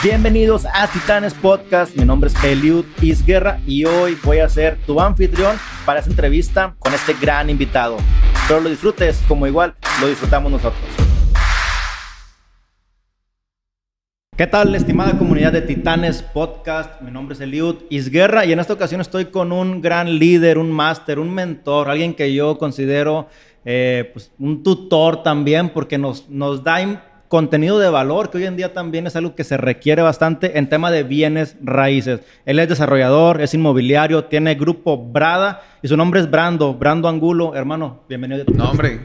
Bienvenidos a Titanes Podcast. Mi nombre es Eliud Isguerra y hoy voy a ser tu anfitrión para esta entrevista con este gran invitado. Espero lo disfrutes como igual lo disfrutamos nosotros. ¿Qué tal, estimada comunidad de Titanes Podcast? Mi nombre es Eliud Isguerra y en esta ocasión estoy con un gran líder, un máster, un mentor, alguien que yo considero eh, pues, un tutor también porque nos, nos da contenido de valor, que hoy en día también es algo que se requiere bastante en tema de bienes raíces. Él es desarrollador, es inmobiliario, tiene grupo Brada y su nombre es Brando, Brando Angulo. Hermano, bienvenido. No, hombre,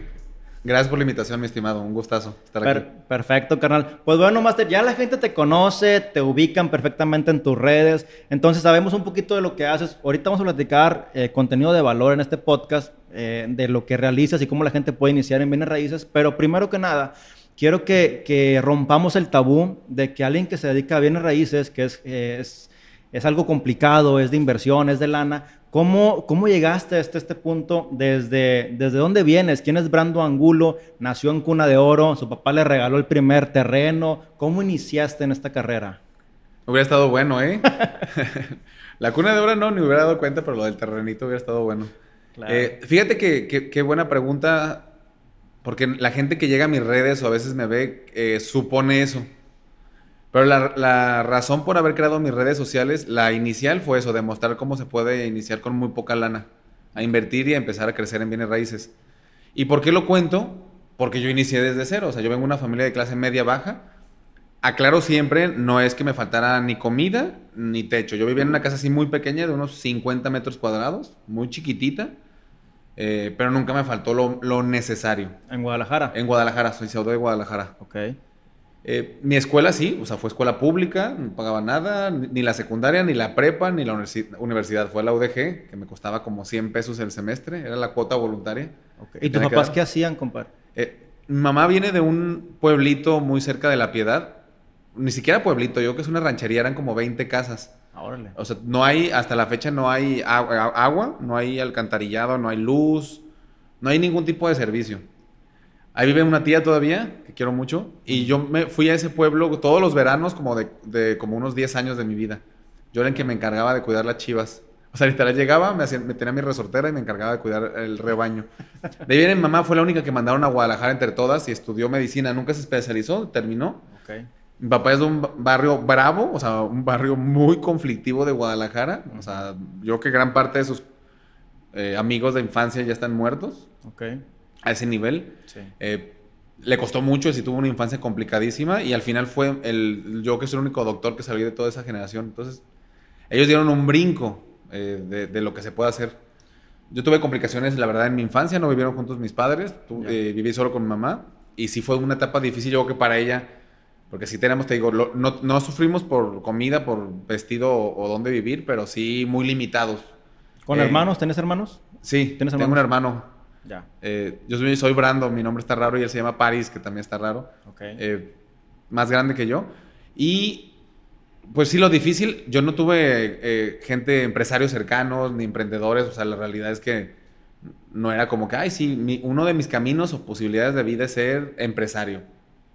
gracias por la invitación, mi estimado. Un gustazo estar aquí. perfecto, carnal. Pues bueno, Master, ya la gente te conoce, te ubican perfectamente en tus redes, entonces sabemos un poquito de lo que haces. Ahorita vamos a platicar eh, contenido de valor en este podcast, eh, de lo que realizas y cómo la gente puede iniciar en bienes raíces, pero primero que nada quiero que, rompamos el tabú de que alguien que se dedica a bienes raíces, que es, es, es algo complicado, es de inversión, es de lana, ¿cómo, cómo llegaste hasta este punto? ¿Desde, ¿Desde dónde vienes? ¿Quién es Brando Angulo? Nació en Cuna de Oro, su papá le regaló el primer terreno. ¿Cómo iniciaste en esta carrera? Hubiera estado bueno, ¿eh? La Cuna de Oro no, ni hubiera dado cuenta, pero lo del terrenito hubiera estado bueno. Eh, fíjate que qué buena pregunta porque la gente que llega a mis redes o a veces me ve eh, supone eso. Pero la, razón por haber creado mis redes sociales, la inicial fue eso, demostrar cómo se puede iniciar con muy poca lana, a invertir y a empezar a crecer en bienes raíces. ¿Y por qué lo cuento? Porque yo inicié desde cero, o sea, yo vengo de una familia de clase media baja. Aclaro siempre, no es que me faltara ni comida ni techo. Yo vivía en una casa así muy pequeña, de unos 50 metros cuadrados, muy chiquitita eh, pero nunca me faltó lo, necesario. ¿En Guadalajara? En Guadalajara, soy pseudo de Guadalajara. Ok. Eh, mi escuela sí, o sea, fue escuela pública, no pagaba nada, ni la secundaria, ni la prepa, ni la universidad. Fue la UDG, que me costaba como 100 pesos el semestre, era la cuota voluntaria. ¿Y tus papás qué hacían, compadre? Eh, mi mamá viene de un pueblito muy cerca de La Piedad, ni siquiera pueblito, yo que es una ranchería, eran como 20 casas. O sea, no hay, hasta la fecha no hay agua, no hay alcantarillado, no hay luz, no hay ningún tipo de servicio. Ahí vive una tía todavía, que quiero mucho, y yo me fui a ese pueblo todos los veranos como de, como unos 10 años de mi vida. Yo era el que me encargaba de cuidar las chivas. O sea, literal llegaba, me, me tenía mi resortera y me encargaba de cuidar el rebaño. De ahí mi mamá, fue la única que mandaron a Guadalajara entre todas y estudió medicina. Nunca se especializó, terminó. Okay. Mi papá es de un barrio bravo, o sea, un barrio muy conflictivo de Guadalajara. O sea, yo creo que gran parte de sus eh, amigos de infancia ya están muertos. Ok. A ese nivel. Sí. Eh, le costó mucho, si tuvo una infancia complicadísima y al final fue el, yo que soy el único doctor que salí de toda esa generación. Entonces, ellos dieron un brinco eh, de, lo que se puede hacer. Yo tuve complicaciones, la verdad, en mi infancia, no vivieron juntos mis padres, viví solo con mi mamá y sí fue una etapa difícil, yo creo que para ella porque sí tenemos, te digo, no, no, sufrimos por comida, por vestido o, dónde vivir, pero sí muy limitados. ¿Con eh, hermanos? ¿Tienes hermanos? Sí, ¿Tienes tengo un hermano. Ya. Eh, yo soy, soy, Brando, mi nombre está raro y él se llama Paris, que también está raro. Okay. Eh, más grande que yo. Y pues sí, lo difícil, yo no tuve gente, empresarios cercanos, ni emprendedores, o sea, la realidad es que no era como que, ay, sí, uno de mis caminos o posibilidades de vida es ser empresario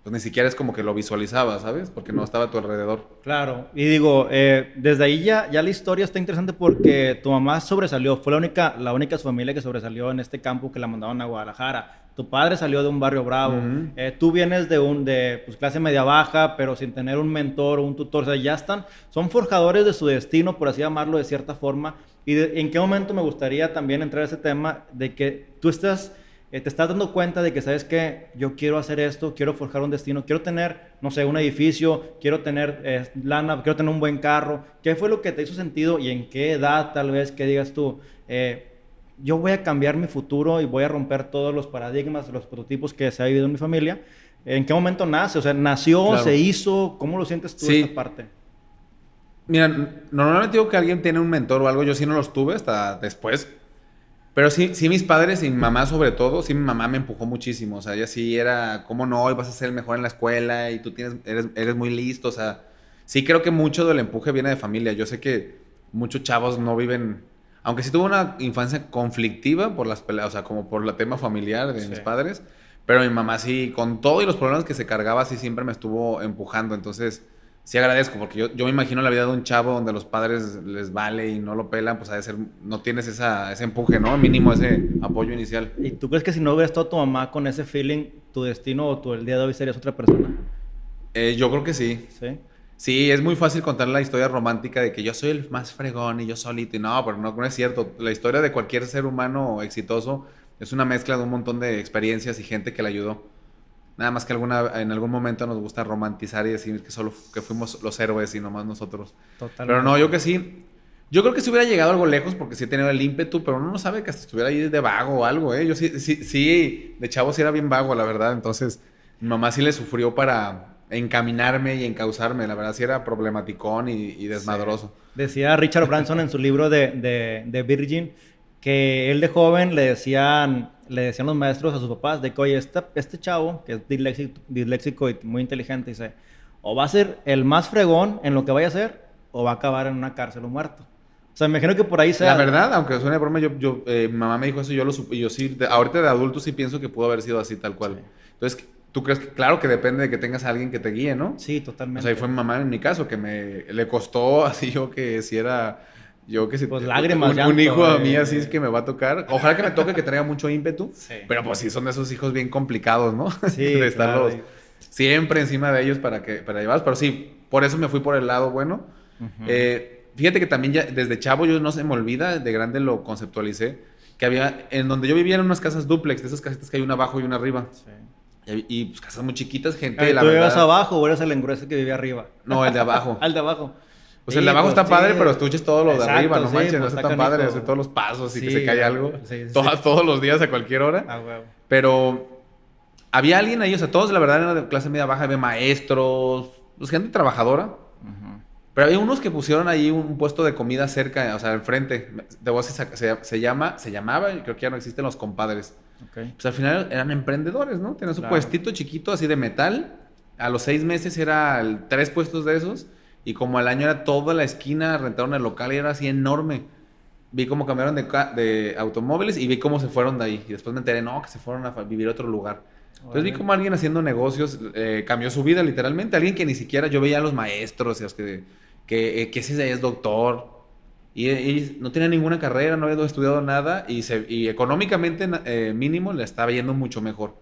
pues ni siquiera es como que lo visualizaba, ¿sabes? Porque no estaba a tu alrededor. Claro, y digo, eh, desde ahí ya, ya la historia está interesante porque tu mamá sobresalió, fue la única, la única familia que sobresalió en este campo que la mandaban a Guadalajara. Tu padre salió de un barrio bravo, eh, tú vienes de un de pues, clase media baja, pero sin tener un mentor o un tutor, o sea, ya están, son forjadores de su destino, por así llamarlo de cierta forma. ¿Y en qué momento me gustaría también entrar a ese tema de que tú estás eh, te estás dando cuenta de que, ¿sabes que Yo quiero hacer esto, quiero forjar un destino, quiero tener, no sé, un edificio, quiero tener eh, lana, quiero tener un buen carro. ¿Qué fue lo que te hizo sentido y en qué edad tal vez que digas tú, eh, yo voy a cambiar mi futuro y voy a romper todos los paradigmas, los prototipos que se ha vivido en mi familia? ¿En qué momento nace? O sea, ¿nació, se hizo? ¿Cómo lo sientes tú esta parte? Mira, normalmente digo que alguien tiene un mentor o algo, yo sí no los tuve hasta después pero sí, sí, mis padres y mi mamá sobre todo, sí mi mamá me empujó muchísimo. O sea, ella sí era, ¿cómo no? Hoy vas a ser el mejor en la escuela y tú tienes, eres, eres muy listo. O sea, sí creo que mucho del empuje viene de familia. Yo sé que muchos chavos no viven, aunque sí tuve una infancia conflictiva por las peleas, o sea, como por el tema familiar de mis padres. Pero mi mamá sí, con todo y los problemas que se cargaba, sí siempre me estuvo empujando. Entonces, sí agradezco, porque yo, yo me imagino la vida de un chavo donde los padres les vale y no lo pelan, pues a ser, no tienes esa, ese empuje, ¿no? Mínimo ese apoyo inicial. ¿Y tú crees que si no hubiera estado tu mamá con ese feeling, tu destino o tu el día de hoy serías otra persona? Eh, yo creo que sí. Sí. Sí, es muy fácil contar la historia romántica de que yo soy el más fregón y yo solito. Y no, pero no, no es cierto. La historia de cualquier ser humano exitoso es una mezcla de un montón de experiencias y gente que le ayudó. Nada más que alguna, en algún momento nos gusta romantizar y decir que solo que fuimos los héroes y nomás nosotros. Totalmente. Pero no, yo que sí. Yo creo que si hubiera llegado algo lejos porque sí he tenido el ímpetu, pero uno no sabe que hasta estuviera ahí de vago o algo, ¿eh? Yo sí, sí, sí, de chavo sí era bien vago, la verdad. Entonces, mi mamá sí le sufrió para encaminarme y encauzarme. La verdad sí era problematicón y, desmadroso. Decía Richard Branson en su libro de, de, de Virgin que él de joven le decían le decían los maestros a sus papás de que, oye, este, este chavo, que es disléxico, y muy inteligente, dice, o va a ser el más fregón en lo que vaya a hacer, o va a acabar en una cárcel o muerto. O sea, me imagino que por ahí sea... La verdad, aunque suene broma, yo, yo eh, mi mamá me dijo eso, yo lo supe, yo sí, ahorita de adulto sí pienso que pudo haber sido así, tal cual. Entonces, ¿tú crees que, claro que depende de que tengas a alguien que te guíe, ¿no? Sí, totalmente. O sea, y fue mi mamá en mi caso, que me, le costó así yo que si era yo que si pues lágrimas, un, un hijo a mí así es que me va a tocar. Ojalá que me toque que traiga mucho ímpetu. Pero pues sí son esos hijos bien complicados, ¿no? Sí, de estarlos siempre encima de ellos para que para llevarlos. Pero sí, por eso me fui por el lado bueno. Eh, fíjate que también ya desde chavo yo no se me olvida, de grande lo conceptualicé, que había en donde yo vivía en unas casas duplex, de esas casitas que hay una abajo y una arriba. Sí. Y, pues casas muy chiquitas, gente. la ¿Tú vivías abajo o eres el engruese que vivía arriba? No, el de abajo. Al de abajo. Pues el de abajo está pues, padre, pero estuches todo lo de arriba, no manches, no pues, está tan padre, hacer todos los pasos y que se cae algo. todos los días a cualquier hora. Ah, pero había alguien ahí, o sea, todos la verdad eran de clase media baja, había maestros, pues gente trabajadora. Pero había unos que pusieron ahí un puesto de comida cerca, o sea, enfrente. De vos se, se, llama, se llamaba, creo que ya no existen los compadres. Pues al final eran emprendedores, ¿no? Tenían su puestito chiquito así de metal. A los seis meses era tres puestos de esos y como al año era toda la esquina, rentaron el local y era así enorme. Vi cómo cambiaron de, de automóviles y vi cómo se fueron de ahí. Y después me enteré, no, que se fueron a vivir a otro lugar. Entonces vi cómo alguien haciendo negocios eh, cambió su vida literalmente. Alguien que ni siquiera yo veía a los maestros, que, que, eh, que ese es doctor. Y, no tenía ninguna carrera, no había estudiado nada y, se, y económicamente eh, mínimo le estaba yendo mucho mejor.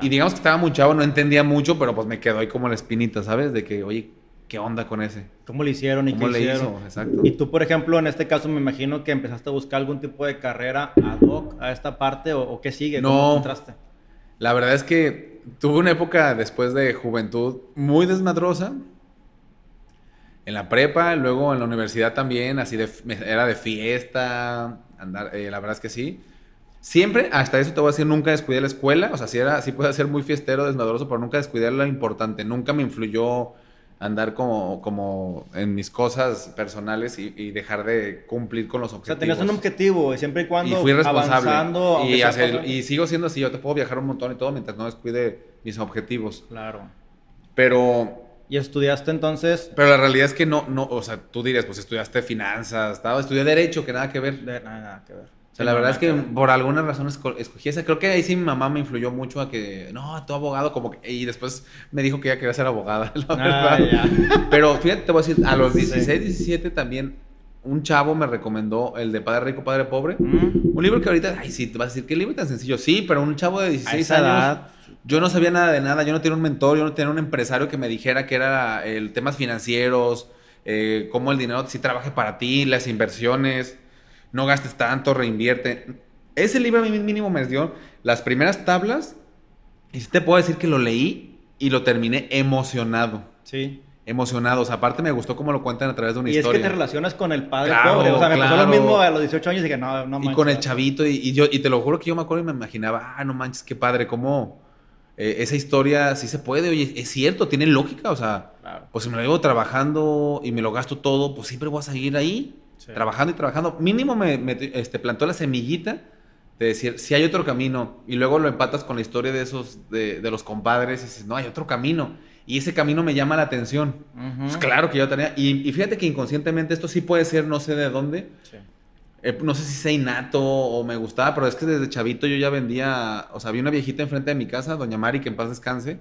Y digamos que estaba muy chavo, no entendía mucho, pero pues me quedó ahí como la espinita, ¿sabes? De que, oye, ¿qué onda con ese? ¿Cómo le hicieron y qué le hicieron? Hizo? Exacto. Y tú, por ejemplo, en este caso me imagino que empezaste a buscar algún tipo de carrera ad hoc a esta parte o, qué sigue, ¿cómo encontraste? La verdad es que tuve una época después de juventud muy desmadrosa. En la prepa, luego en la universidad también, así de, era de fiesta, andar, eh, la verdad es que sí. Siempre, hasta eso te voy a decir, nunca descuidé la escuela. O sea, sí, era, sí puede ser muy fiestero, desmadroso, pero nunca descuidé lo importante. Nunca me influyó andar como, como en mis cosas personales y, dejar de cumplir con los objetivos. O sea, tenías un objetivo y siempre y cuando y fui responsable. Y, y sigo siendo así, yo te puedo viajar un montón y todo mientras no descuide mis objetivos. Claro. Pero... ¿Y estudiaste entonces? Pero la realidad es que no, no, o sea, tú dirías, pues estudiaste finanzas, estaba, estudié derecho, que nada que ver. nada, nada que ver la verdad es que por alguna razón escogí esa. Creo que ahí sí mi mamá me influyó mucho a que, no, tú abogado, como que, y después me dijo que ella quería ser abogada, ah, Pero fíjate, te voy a decir, a los 16, 17 también un chavo me recomendó el de Padre Rico, Padre Pobre. Mm. Un libro que ahorita, ay, sí, te vas a decir, ¿qué libro tan sencillo? Sí, pero un chavo de 16 años. Yo no sabía nada de nada, yo no tenía un mentor, yo no tenía un empresario que me dijera que era el temas financieros, eh, cómo el dinero sí trabaje para ti, las inversiones no gastes tanto, reinvierte. Ese libro a mí mínimo me dio las primeras tablas y sí te puedo decir que lo leí y lo terminé emocionado. Sí. Emocionado. O sea, aparte me gustó cómo lo cuentan a través de una historia. Y es que te relacionas con el padre pobre. O sea, me pasó lo mismo a los 18 años y que no, no manches. Y con el chavito. Y, yo, y te lo juro que yo me acuerdo y me imaginaba, ah, no manches, qué padre, cómo eh, esa historia sí se puede. Oye, es cierto, tiene lógica. O sea, pues si me lo llevo trabajando y me lo gasto todo, pues siempre voy a seguir ahí. Trabajando y trabajando. Mínimo me, este, plantó la semillita de decir, si hay otro camino. Y luego lo empatas con la historia de esos, de, los compadres y dices, no, hay otro camino. Y ese camino me llama la atención. Pues claro que yo tenía. Y, fíjate que inconscientemente esto sí puede ser, no sé de dónde. Eh, no sé si sea innato o me gustaba, pero es que desde chavito yo ya vendía. O sea, había una viejita enfrente de mi casa, doña Mari, que en paz descanse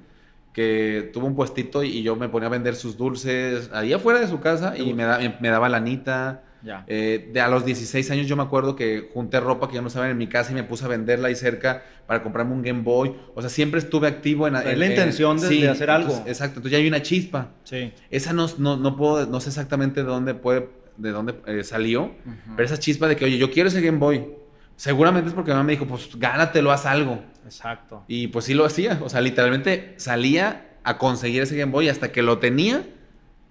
que tuvo un puestito y yo me ponía a vender sus dulces ahí afuera de su casa y me, da, me daba lanita. Ya. Eh, de a los 16 años yo me acuerdo que junté ropa que yo no estaba en mi casa y me puse a venderla ahí cerca para comprarme un Game Boy. O sea, siempre estuve activo en... la intención de, hacer algo. exacto, entonces ya hay una chispa. Sí. Esa no, no, no, puedo, no sé exactamente de dónde puede, de dónde eh, salió, pero esa chispa de que, oye, yo quiero ese Game Boy. Seguramente es porque mi mamá me dijo, pues gánatelo, haz algo. Exacto. Y pues sí lo hacía. O sea, literalmente salía a conseguir ese Game Boy hasta que lo tenía,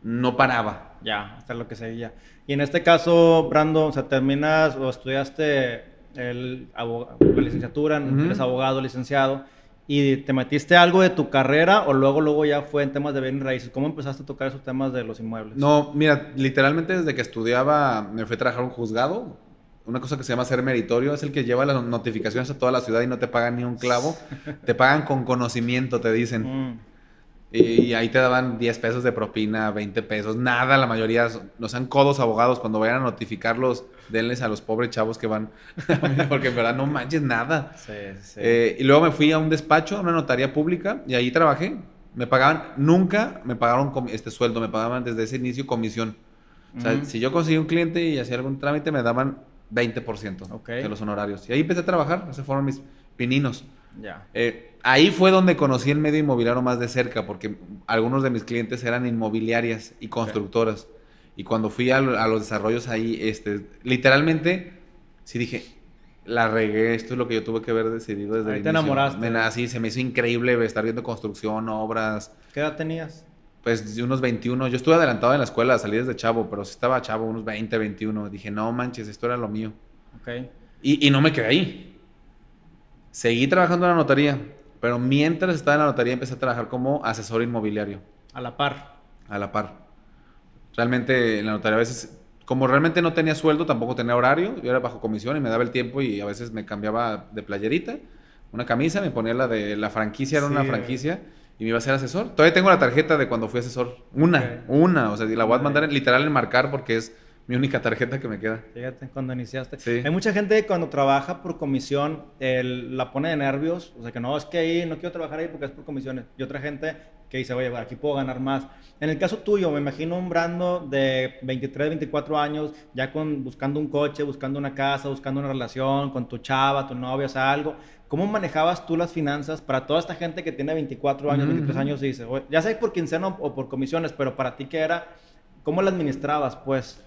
no paraba. Ya, hasta lo que seguía. Y en este caso, Brando, o sea, terminas o estudiaste el, la licenciatura, eres abogado, licenciado, y te metiste algo de tu carrera o luego, luego ya fue en temas de bienes raíces. ¿Cómo empezaste a tocar esos temas de los inmuebles? No, mira, literalmente desde que estudiaba me fui a trabajar un juzgado. Una cosa que se llama ser meritorio es el que lleva las notificaciones a toda la ciudad y no te pagan ni un clavo. te pagan con conocimiento, te dicen. Mm. Y, ahí te daban 10 pesos de propina, 20 pesos, nada, la mayoría no sean codos abogados cuando vayan a notificarlos, denles a los pobres chavos que van, porque en verdad no manches nada. Sí, sí. Eh, y luego me fui a un despacho, a una notaría pública, y ahí trabajé. Me pagaban, nunca me pagaron este sueldo, me pagaban desde ese inicio comisión. O sea, si yo conseguí un cliente y hacía algún trámite, me daban 20% de los honorarios. Y ahí empecé a trabajar, esos fueron mis pininos. Ya. Eh, ahí fue donde conocí el medio inmobiliario más de cerca, porque algunos de mis clientes eran inmobiliarias y constructoras. Y cuando fui a, los desarrollos ahí, este, literalmente, sí dije, la regué, esto es lo que yo tuve que haber decidido desde ahí te enamoraste. Me, se me hizo increíble estar viendo construcción, obras. ¿Qué edad tenías? Pues de unos 21. Yo estuve adelantado en la escuela, salí desde chavo, pero sí estaba chavo, unos 20, 21. Dije, no manches, esto era lo mío. Ok. Y, y no me quedé ahí. Seguí trabajando en la notaría, pero mientras estaba en la notaría empecé a trabajar como asesor inmobiliario. A la par. A la par. Realmente en la notaría a veces, como realmente no tenía sueldo, tampoco tenía horario, yo era bajo comisión y me daba el tiempo y a veces me cambiaba de playerita, una camisa, me ponía la de la franquicia, era una franquicia y me iba a ser asesor. Todavía tengo la tarjeta de cuando fui asesor. Una, una, o sea, la voy a mandar literal en marcar porque es mi única tarjeta que me queda. Fíjate, cuando iniciaste. Sí. Hay mucha gente que cuando trabaja por comisión la pone de nervios. O sea, que no, es que ahí no quiero trabajar ahí porque es por comisiones. Y otra gente que dice, oye, aquí puedo ganar más. En el caso tuyo, me imagino un Brando de 23, 24 años, ya con, buscando un coche, buscando una casa, buscando una relación con tu chava, tu novia, o sea, algo. ¿Cómo manejabas tú las finanzas para toda esta gente que tiene 24 años, 23 años y dice, ya sé por quincena o por comisiones, pero para ti qué era, ¿cómo la administrabas, pues?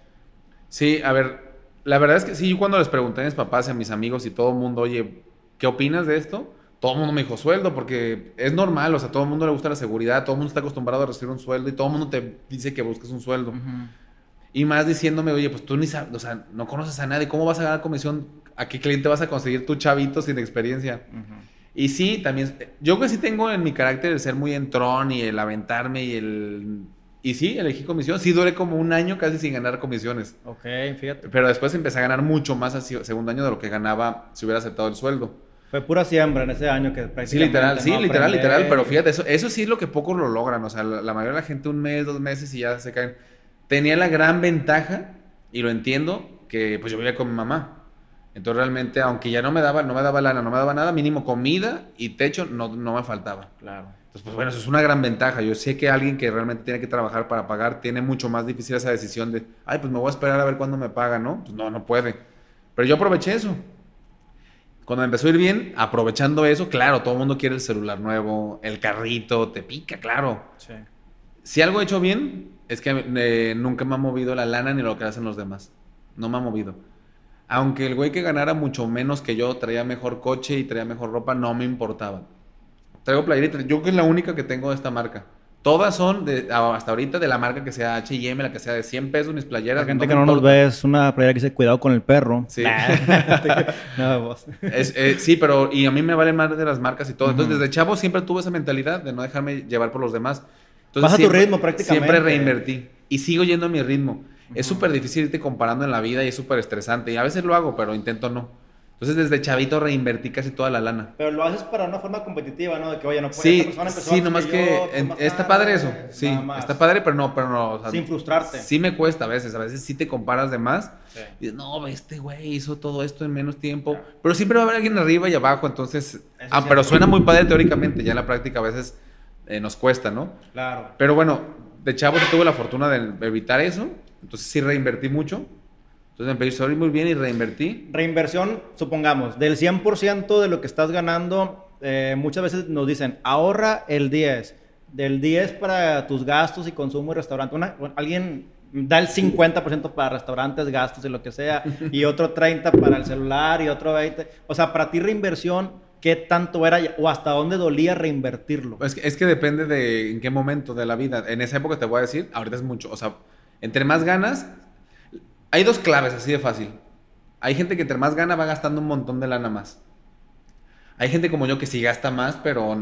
Sí, a ver, la verdad es que sí, yo cuando les pregunté a mis papás y a mis amigos y todo el mundo, oye, ¿qué opinas de esto? Todo el mundo me dijo sueldo, porque es normal, o sea, todo el mundo le gusta la seguridad, todo el mundo está acostumbrado a recibir un sueldo y todo el mundo te dice que busques un sueldo. Y más diciéndome, oye, pues tú ni sabes, o sea, no conoces a nadie, ¿cómo vas a ganar comisión? ¿A qué cliente vas a conseguir tu chavito sin experiencia? Y sí, también, yo que sí tengo en mi carácter el ser muy entrón y el aventarme y el y sí, elegí comisión. Sí, duré como un año casi sin ganar comisiones. Ok, fíjate. Pero después empecé a ganar mucho más al segundo año de lo que ganaba si hubiera aceptado el sueldo. Fue pura siembra en ese año que prácticamente. Sí, literal, sí, literal, literal. Pero fíjate, eso, eso sí es lo que pocos lo logran. O sea, la, mayoría de la gente un mes, dos meses y ya se caen. Tenía la gran ventaja, y lo entiendo, que pues yo vivía con mi mamá. Entonces realmente, aunque ya no me daba, no me daba lana, no me daba nada, mínimo comida y techo no, no me faltaba. Claro. Entonces, pues bueno, eso es una gran ventaja. Yo sé que alguien que realmente tiene que trabajar para pagar tiene mucho más difícil esa decisión de, ay, pues me voy a esperar a ver cuándo me paga, ¿no? Pues no, no puede. Pero yo aproveché eso. Cuando me empezó a ir bien, aprovechando eso, claro, todo el mundo quiere el celular nuevo, el carrito, te pica, claro. Sí. Si algo he hecho bien, es que eh, nunca me ha movido la lana ni lo que hacen los demás. No me ha movido. Aunque el güey que ganara mucho menos que yo traía mejor coche y traía mejor ropa, no me importaba. Traigo playeritas. Yo que es la única que tengo de esta marca. Todas son de, hasta ahorita de la marca que sea H&M, la que sea de 100 pesos, mis playeras. La gente que no nos ve es una playera que dice cuidado con el perro. Sí. Eh, sí, pero y a mí me vale más de las marcas y todo. Entonces, desde chavo siempre tuve esa mentalidad de no dejarme llevar por los demás. Entonces, Vas a tu ritmo prácticamente. Siempre reinvertí. Y sigo yendo a mi ritmo. Es súper difícil irte comparando en la vida y es súper estresante. Y a veces lo hago, pero intento no. Entonces, desde chavito reinvertí casi toda la lana. Pero lo haces para una forma competitiva, ¿no? De que, oye, no puede, sí, Sí, nomás que, está padre eso. Sí, está padre, pero no, pero no. Sin frustrarte. Sí me cuesta a veces. A veces sí te comparas de más. Y dices, no, este güey hizo todo esto en menos tiempo. Pero siempre va a haber alguien arriba y abajo, entonces... ah, pero suena muy padre teóricamente. Ya en la práctica a veces eh, nos cuesta, ¿no? Claro. Pero bueno, de chavo tuve la fortuna de evitar eso, entonces sí reinvertí mucho. Entonces empecé a ir muy bien y reinvertí. Reinversión, supongamos, del 100% de lo que estás ganando, eh, muchas veces nos dicen, ahorra el 10, del 10 para tus gastos y consumo y restaurante. alguien da el 50% para restaurantes, gastos y lo que sea, y otro 30% para el celular y otro 20%. O sea, para ti reinversión, ¿qué tanto era o hasta dónde dolía reinvertirlo? Es que, es que depende de en qué momento de la vida. En esa época te voy a decir, ahorita es mucho. O sea, entre más ganas, hay dos claves así de fácil. Hay gente que entre más gana va gastando un montón de lana más. Hay gente como yo que sí gasta más, pero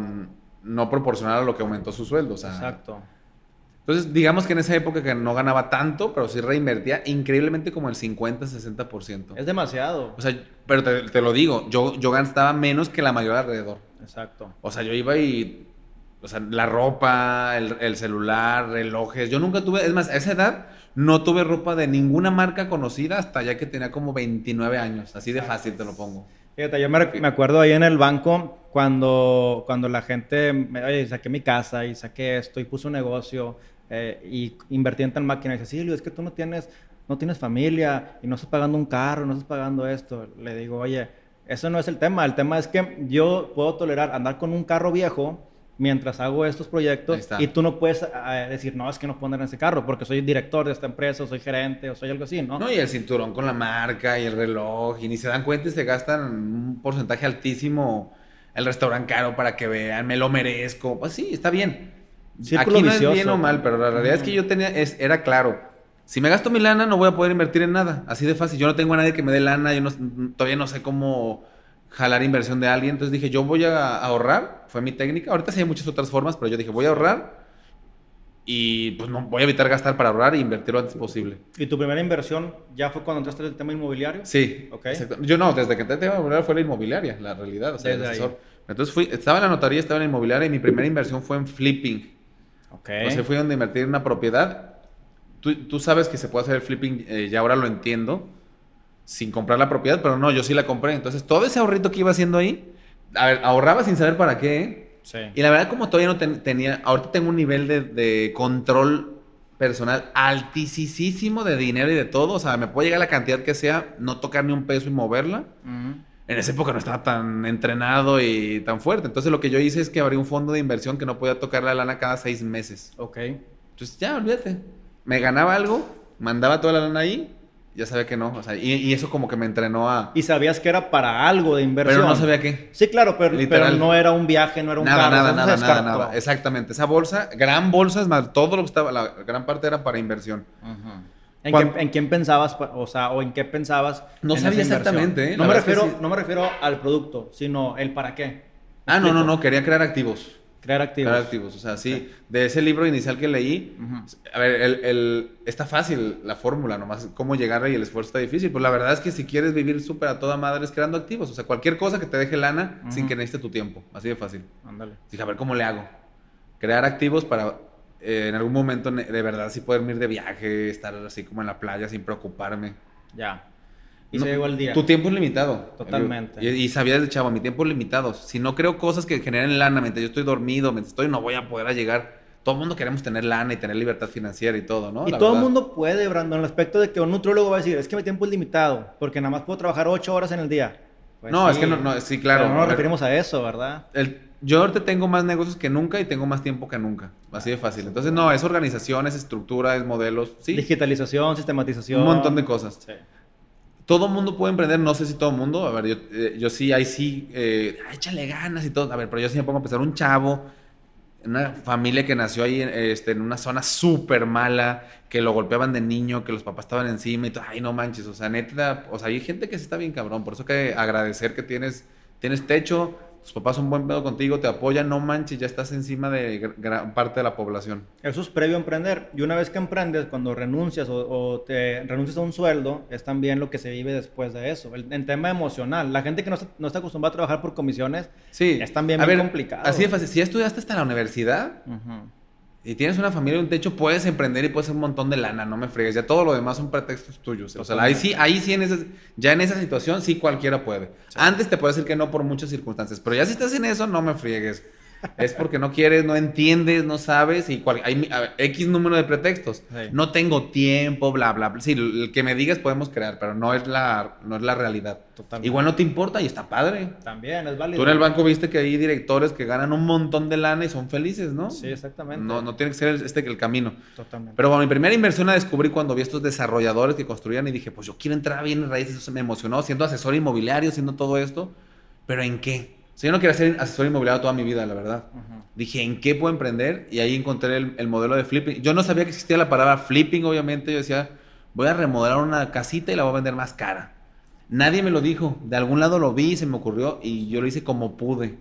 no proporcional a lo que aumentó su sueldo. Exacto. Entonces, digamos que en esa época que no ganaba tanto, pero sí reinvertía increíblemente como el 50-60%. Es demasiado. O sea, pero te, lo digo, yo, yo gastaba menos que la mayoría alrededor. Exacto. O sea, yo iba y. O sea, la ropa, el, el celular, relojes. Yo nunca tuve. Es más, a esa edad no tuve ropa de ninguna marca conocida hasta ya que tenía como 29 años. Así de fácil te lo pongo. Fíjate, yo me, acuerdo ahí en el banco cuando, cuando la gente, me, oye, saqué mi casa y saqué esto y puse un negocio eh, y invertí en tal máquina. Y dice, Silvio, es que tú no tienes, no tienes familia y no estás pagando un carro, no estás pagando esto. Le digo, oye, eso no es el tema. El tema es que yo puedo tolerar andar con un carro viejo mientras hago estos proyectos y tú no puedes eh, decir, no, es que no poner en ese carro porque soy director de esta empresa, o soy gerente, o soy algo así, ¿no? No, y el cinturón con la marca y el reloj, y ni se dan cuenta y se gastan un porcentaje altísimo el restaurante caro para que vean, me lo merezco. Pues sí, está bien. Aquí no es bien o mal, pero la realidad es que yo tenía, es, era claro. Si me gasto mi lana, no voy a poder invertir en nada. Así de fácil. Yo no tengo a nadie que me dé lana. Yo todavía no sé cómo jalar inversión de alguien. Entonces dije, yo voy a ahorrar, fue mi técnica. Ahorita sí hay muchas otras formas, pero yo dije, voy a ahorrar y pues no voy a evitar gastar para ahorrar e invertir lo antes posible. ¿Y tu primera inversión ya fue cuando entraste en el tema inmobiliario? Sí. Okay. Yo no, desde que entré en el tema inmobiliario fue la inmobiliaria, la realidad. O sea, el asesor. Entonces fui, estaba en la notaría, estaba en la inmobiliaria y mi primera inversión fue en flipping. Ok. Sea, fui donde invertir en una propiedad. Tú, tú sabes que se puede hacer el flipping, eh, ya ahora lo entiendo sin comprar la propiedad, pero no, yo sí la compré. Entonces, todo ese ahorrito que iba haciendo ahí, a ver, ahorraba sin saber para qué. ¿eh? Sí. Y la verdad, como todavía no tenía, ahorita tengo un nivel de, control personal altísimo de dinero y de todo. O sea, me puede llegar la cantidad que sea, no tocar ni un peso y moverla. En esa época no estaba tan entrenado y tan fuerte. Entonces, lo que yo hice es que abrí un fondo de inversión que no podía tocar la lana cada seis meses. Ok. Entonces, ya, olvídate. Me ganaba algo, mandaba toda la lana ahí ya sabía que no. O sea, y, eso como que me entrenó a. Y sabías que era para algo de inversión. Pero no sabía qué. Sí, claro, pero, pero no era un viaje, no era un nada, Nada, nada, nada, nada. Exactamente. Esa bolsa, gran bolsa, es más, todo lo que estaba, la gran parte era para inversión. ¿En, quién pensabas, o sea, o en qué pensabas? No sabía exactamente. ¿eh? No, me refiero, no me refiero al producto, sino el para qué. Ah, no, no, no, quería crear activos. Crear activos. Crear activos. O sea, sí, de ese libro inicial que leí, a ver, el, está fácil la fórmula, nomás cómo llegar y el esfuerzo está difícil. Pues la verdad es que si quieres vivir súper a toda madre es creando activos. O sea, cualquier cosa que te deje lana sin que necesite tu tiempo. Así de fácil. Ándale. Dije, a ver, ¿cómo le hago? Crear activos para eh, en algún momento de verdad sí poder ir de viaje, estar así como en la playa sin preocuparme. Ya. Y se llegó el día. Tu tiempo es limitado. Totalmente. Y, sabía desde chavo, mi tiempo es limitado. Si no creo cosas que generen lana, mientras yo estoy dormido, mientras estoy, no voy a poder llegar. Todo el mundo queremos tener lana y tener libertad financiera y todo, ¿no? Y todo el mundo puede, Brandon, en el aspecto de que un nutrólogo va a decir, es que mi tiempo es limitado, porque nada más puedo trabajar ocho horas en el día. Pues no, es que no, no, sí, claro. Pero no nos referimos a eso, ¿verdad? El, yo ahorita tengo más negocios que nunca y tengo más tiempo que nunca. Así de fácil. Entonces, no, es organización, es estructura, es modelos. Sí. Digitalización, sistematización. Un montón de cosas. Sí. Todo mundo puede emprender, no sé si todo mundo. A ver, yo, eh, sí, ahí sí, eh, échale ganas y todo. A ver, pero yo sí me pongo a pensar, un chavo, una familia que nació ahí este, en una zona súper mala, que lo golpeaban de niño, que los papás estaban encima y todo. Ay, no manches, o sea, neta, o sea, hay gente que se está bien cabrón. Por eso que agradecer que tienes, tienes techo, tus papás son buen pedo contigo, te apoyan, no manches, ya estás encima de gran parte de la población. Eso es previo a emprender. Y una vez que emprendes, cuando renuncias o, te renuncias a un sueldo, es también lo que se vive después de eso. El, en tema emocional, la gente que no está, no está, acostumbrada a trabajar por comisiones, sí. es también muy complicado. Así de fácil. Si estudiaste hasta la universidad, y tienes una familia y un techo, puedes emprender y puedes hacer un montón de lana, no me fregues. Ya todo lo demás son pretextos tuyos. O sea, ahí sí, ahí sí en esa, ya en esa situación sí cualquiera puede. Antes te puedo decir que no por muchas circunstancias, pero ya si estás en eso, no me friegues. Es porque no quieres, no entiendes, no sabes y hay X número de pretextos. No tengo tiempo, bla, bla, bla. Sí, el que me digas podemos crear, pero no es la, no es la realidad. Igual no te importa y está padre. También, es válido. Tú en el banco viste que hay directores que ganan un montón de lana y son felices, ¿no? Sí, exactamente. No, no tiene que ser este el camino. Totalmente. Pero bueno, mi primera inversión la descubrí cuando vi estos desarrolladores que construían y dije, pues yo quiero entrar a bienes raíces. Eso me emocionó, siendo asesor inmobiliario, siendo todo esto. ¿Pero en qué? O yo no quiero ser asesor inmobiliario toda mi vida, la verdad. Dije, ¿en qué puedo emprender? Y ahí encontré el, modelo de flipping. Yo no sabía que existía la palabra flipping, obviamente. Yo decía, voy a remodelar una casita y la voy a vender más cara. Nadie me lo dijo. De algún lado lo vi, se me ocurrió y yo lo hice como pude.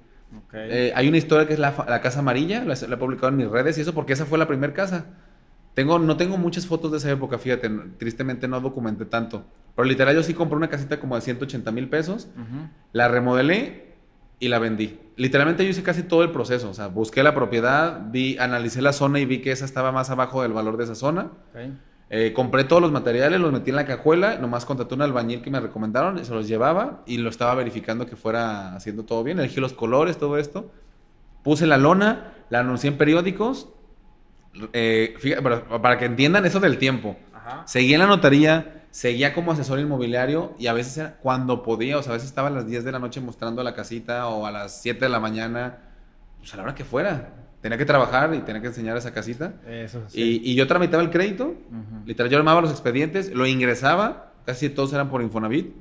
Eh, hay una historia que es la, Casa Amarilla, la, la, he publicado en mis redes y eso porque esa fue la primera casa. Tengo, no tengo muchas fotos de esa época, fíjate, tristemente no documenté tanto. Pero literal, yo sí compré una casita como de 180 mil pesos, la remodelé y la vendí. Literalmente yo hice casi todo el proceso. O sea, busqué la propiedad, vi, analicé la zona y vi que esa estaba más abajo del valor de esa zona. Eh, compré todos los materiales, los metí en la cajuela, nomás contraté un albañil que me recomendaron, se los llevaba y lo estaba verificando que fuera haciendo todo bien. Elegí los colores, todo esto. Puse la lona, la anuncié en periódicos. Eh, para que entiendan eso del tiempo. Seguí en la notaría, seguía como asesor inmobiliario y a veces era cuando podía, o sea, a veces estaba a las 10 de la noche mostrando la casita o a las 7 de la mañana, pues a la hora que fuera. Tenía que trabajar y tenía que enseñar esa casita. Eso, sí. y, yo tramitaba el crédito, literal, yo armaba los expedientes, lo ingresaba, casi todos eran por Infonavit,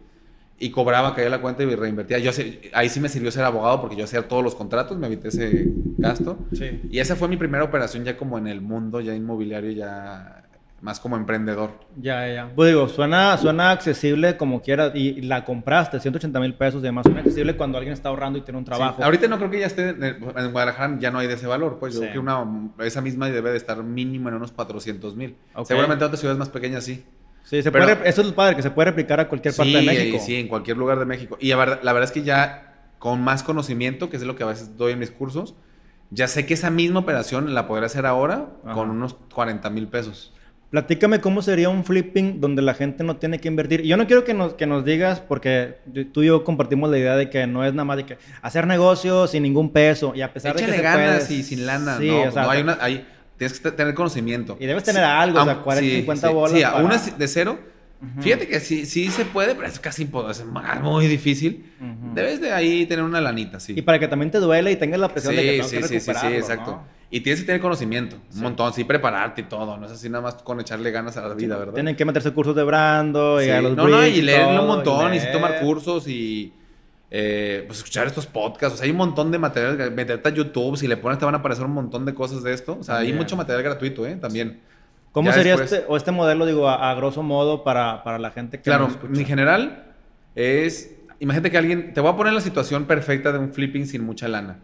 y cobraba, caía la cuenta y reinvertía. Yo ahí sí me sirvió ser abogado porque yo hacía todos los contratos, me evité ese gasto. Sí. Y esa fue mi primera operación ya como en el mundo, ya inmobiliario, ya más como emprendedor. Ya, ya. Pues digo, suena, suena accesible como quieras y, la compraste, 180 mil pesos y demás. Suena accesible cuando alguien está ahorrando y tiene un trabajo. Ahorita no creo que ya esté, en Guadalajara ya no hay de ese valor, pues yo creo que una, esa misma debe de estar mínimo en unos 400 mil. Seguramente en otras ciudades más pequeñas sí. Sí, se puede, eso es padre, que se puede replicar a cualquier parte de México. Sí, en cualquier lugar de México. Y la verdad, la verdad es que ya con más conocimiento, que es lo que a veces doy en mis cursos, ya sé que esa misma operación la podré hacer ahora con unos 40 mil pesos. Platícame cómo sería un flipping donde la gente no tiene que invertir. Yo no quiero que nos, que nos digas, porque tú y yo compartimos la idea de que no es nada más de que hacer negocios sin ningún peso. Y a pesar de que. ganas y sin lana. Sí, no, no hay una. Hay, tienes que tener conocimiento. Y debes tener algo, o sea, 40, 50 bolas. Sí, a una de cero. Fíjate que sí, sí se puede, pero es casi es muy difícil. Debes de ahí tener una lanita, sí. Y para que también te duele y tengas la presión de que tengo sí, que sí, sí, sí, exacto. Y tienes que tener conocimiento, un montón, sí, prepararte y todo. No es así nada más con echarle ganas a la vida, ¿verdad? Tienen que meterse cursos de brando y a los No, no, y leerlo un montón, y, tomar cursos y eh, pues escuchar estos podcasts. O sea, hay un montón de material. Meterte a YouTube, si le pones te van a aparecer un montón de cosas de esto. O sea, hay mucho material gratuito, ¿eh? También. ¿Cómo sería este, o este modelo, digo, a, grosso modo para, para, la gente que Claro, en general es... Imagínate que alguien... Te voy a poner la situación perfecta de un flipping sin mucha lana.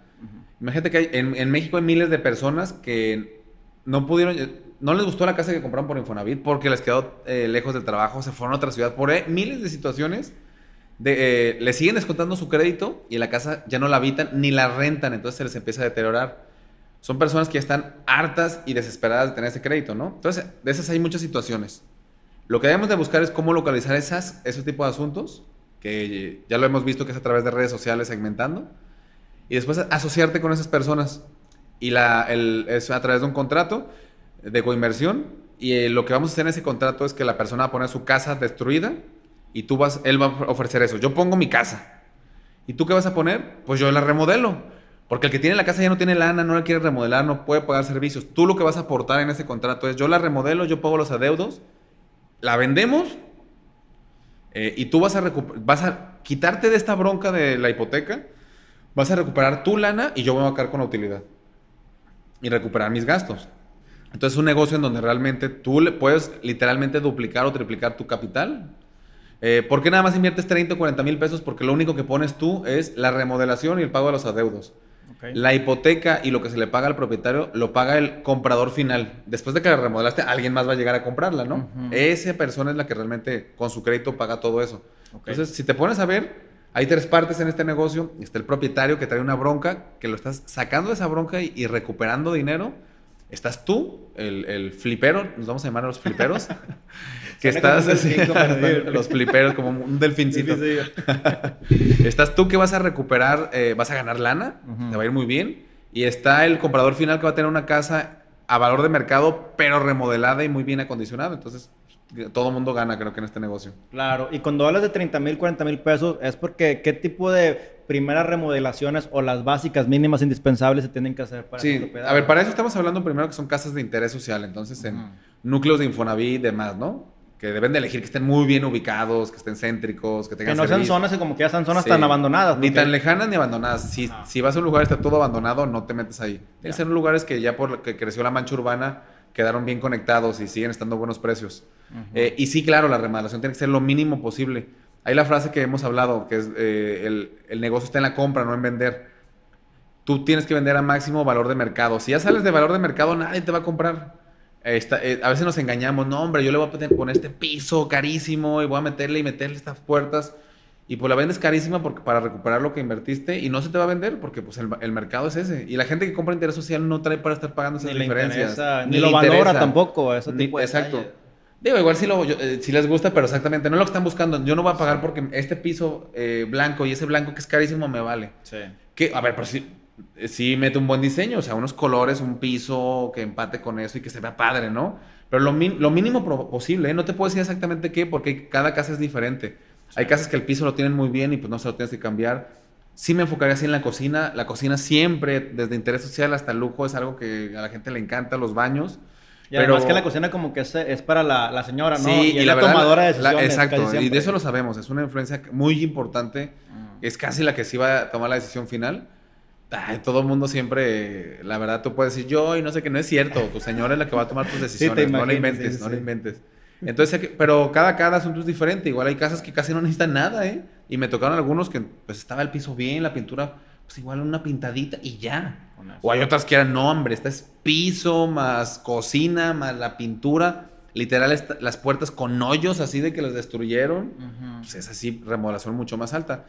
Imagínate que hay, en, México hay miles de personas que no pudieron, no les gustó la casa que compraron por Infonavit porque les quedó eh, lejos del trabajo, se fueron a otra ciudad por eh, miles de situaciones. De, eh, le siguen descontando su crédito y la casa ya no la habitan ni la rentan, entonces se les empieza a deteriorar. Son personas que ya están hartas y desesperadas de tener ese crédito, ¿no? Entonces, de esas hay muchas situaciones. Lo que debemos de buscar es cómo localizar esas, ese tipo de asuntos, que ya lo hemos visto que es a través de redes sociales segmentando y después asociarte con esas personas. Y la, el, a través de un contrato de coinversión. Y eh, lo que vamos a hacer en ese contrato es que la persona va a poner su casa destruida y tú vas, él va a ofrecer eso. Yo pongo mi casa. ¿Y tú qué vas a poner? Pues yo la remodelo. Porque el que tiene la casa ya no tiene lana, no la quiere remodelar, no puede pagar servicios. Tú lo que vas a aportar en ese contrato es yo la remodelo, yo pago los adeudos, la vendemos eh, y tú vas a, vas a quitarte de esta bronca de la hipoteca vas a recuperar tu lana y yo voy a quedar con la utilidad. Y recuperar mis gastos. Entonces es un negocio en donde realmente tú le puedes literalmente duplicar o triplicar tu capital. Eh, ¿Por qué nada más inviertes 30 o 40 mil pesos? Porque lo único que pones tú es la remodelación y el pago de los adeudos. La hipoteca y lo que se le paga al propietario lo paga el comprador final. Después de que la remodelaste, alguien más va a llegar a comprarla, ¿no? Esa persona es la que realmente con su crédito paga todo eso. Entonces, si te pones a ver, hay tres partes en este negocio. Está el propietario que trae una bronca, que lo estás sacando de esa bronca y, recuperando dinero. Estás tú, el, flipero, nos vamos a llamar a los fliperos, que estás así, los fliperos como un delfincito. estás tú que vas a recuperar, eh, vas a ganar lana, te va a ir muy bien. Y está el comprador final que va a tener una casa a valor de mercado, pero remodelada y muy bien acondicionada. Entonces, todo mundo gana, creo que en este negocio. Claro, y cuando hablas de 30 mil, 40 mil pesos, es porque qué tipo de primeras remodelaciones o las básicas mínimas indispensables se tienen que hacer para Sí, a ver, para eso estamos hablando primero que son casas de interés social, entonces en núcleos de Infonavit y demás, ¿no? que deben de elegir que estén muy bien ubicados, que estén céntricos, que tengan Que no sean zonas que como que ya sean zonas tan abandonadas. Ni tan lejanas ni abandonadas. Si, si, vas a un lugar y está todo abandonado, no te metes ahí. Tienen que ser lugares que ya por que creció la mancha urbana quedaron bien conectados y siguen estando buenos precios. Eh, y sí, claro, la remodelación tiene que ser lo mínimo posible. Hay la frase que hemos hablado, que es eh, el, el negocio está en la compra, no en vender. Tú tienes que vender a máximo valor de mercado. Si ya sales de valor de mercado, nadie te va a comprar. Eh, a veces nos engañamos, no, hombre, yo le voy a poner este piso carísimo y voy a meterle y meterle estas puertas. Y pues la vendes carísima porque, para recuperar lo que invertiste y no se te va a vender porque pues el, mercado es ese. Y la gente que compra interés social no trae para estar pagando esas diferencias. ni, lo valora tampoco. Tipo exacto. Digo, igual si, lo, eh, si les gusta, pero exactamente, no es lo que están buscando. Yo no voy a pagar porque este piso eh, blanco y ese blanco que es carísimo me vale. Sí. Que, a ver, pero si, eh, sí mete un buen diseño, o sea, unos colores, un piso que empate con eso y que se vea padre, ¿no? Pero lo, lo mínimo posible, ¿eh? No te puedo decir exactamente qué, porque cada casa es diferente. Hay casas que el piso lo tienen muy bien y pues no se lo tienes que cambiar. Sí me enfocaría así en la cocina. La cocina siempre, desde interés social hasta lujo, es algo que a la gente le encanta, los baños. Y pero... además que la cocina como que es, es para la, señora, ¿no? Sí, y, la, tomadora de decisiones. exacto, y de eso lo sabemos. Es una influencia muy importante. Mm. Es casi la que sí va a tomar la decisión final todo el mundo siempre, la verdad, tú puedes decir yo y no sé qué, no es cierto. Tu señora es la que va a tomar tus decisiones, no le inventes, no le inventes. Entonces, pero cada, cada asunto es diferente. Igual hay casas que casi no necesitan nada, ¿eh? Y me tocaron algunos que pues estaba el piso bien, la pintura, pues igual una pintadita y ya. O hay otras que eran, no, hombre, esta es piso, más cocina, más la pintura. Literal, las puertas con hoyos así de que las destruyeron. Pues es así, remodelación mucho más alta.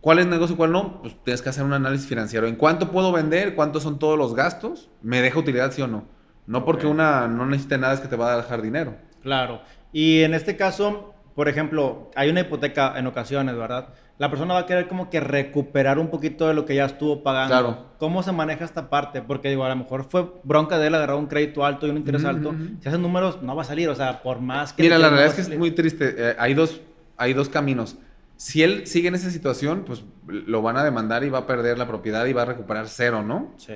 ¿Cuál es negocio y cuál no? Pues tienes que hacer un análisis financiero. ¿En cuánto puedo vender? ¿Cuántos son todos los gastos? ¿Me deja utilidad, sí o no? No porque una no necesite nada es que te va a dejar dinero. Claro. Y en este caso, por ejemplo, hay una hipoteca en ocasiones, ¿verdad? La persona va a querer como que recuperar un poquito de lo que ya estuvo pagando. Claro. ¿Cómo se maneja esta parte? Porque digo, a lo mejor fue bronca de él agarrar un crédito alto y un interés alto. Si hacen números, no va a salir. O sea, por más que... Mira, la verdad es que es muy triste. Eh, hay, dos, hay dos caminos si él sigue en esa situación, pues lo van a demandar y va a perder la propiedad y va a recuperar cero, ¿no? Sí.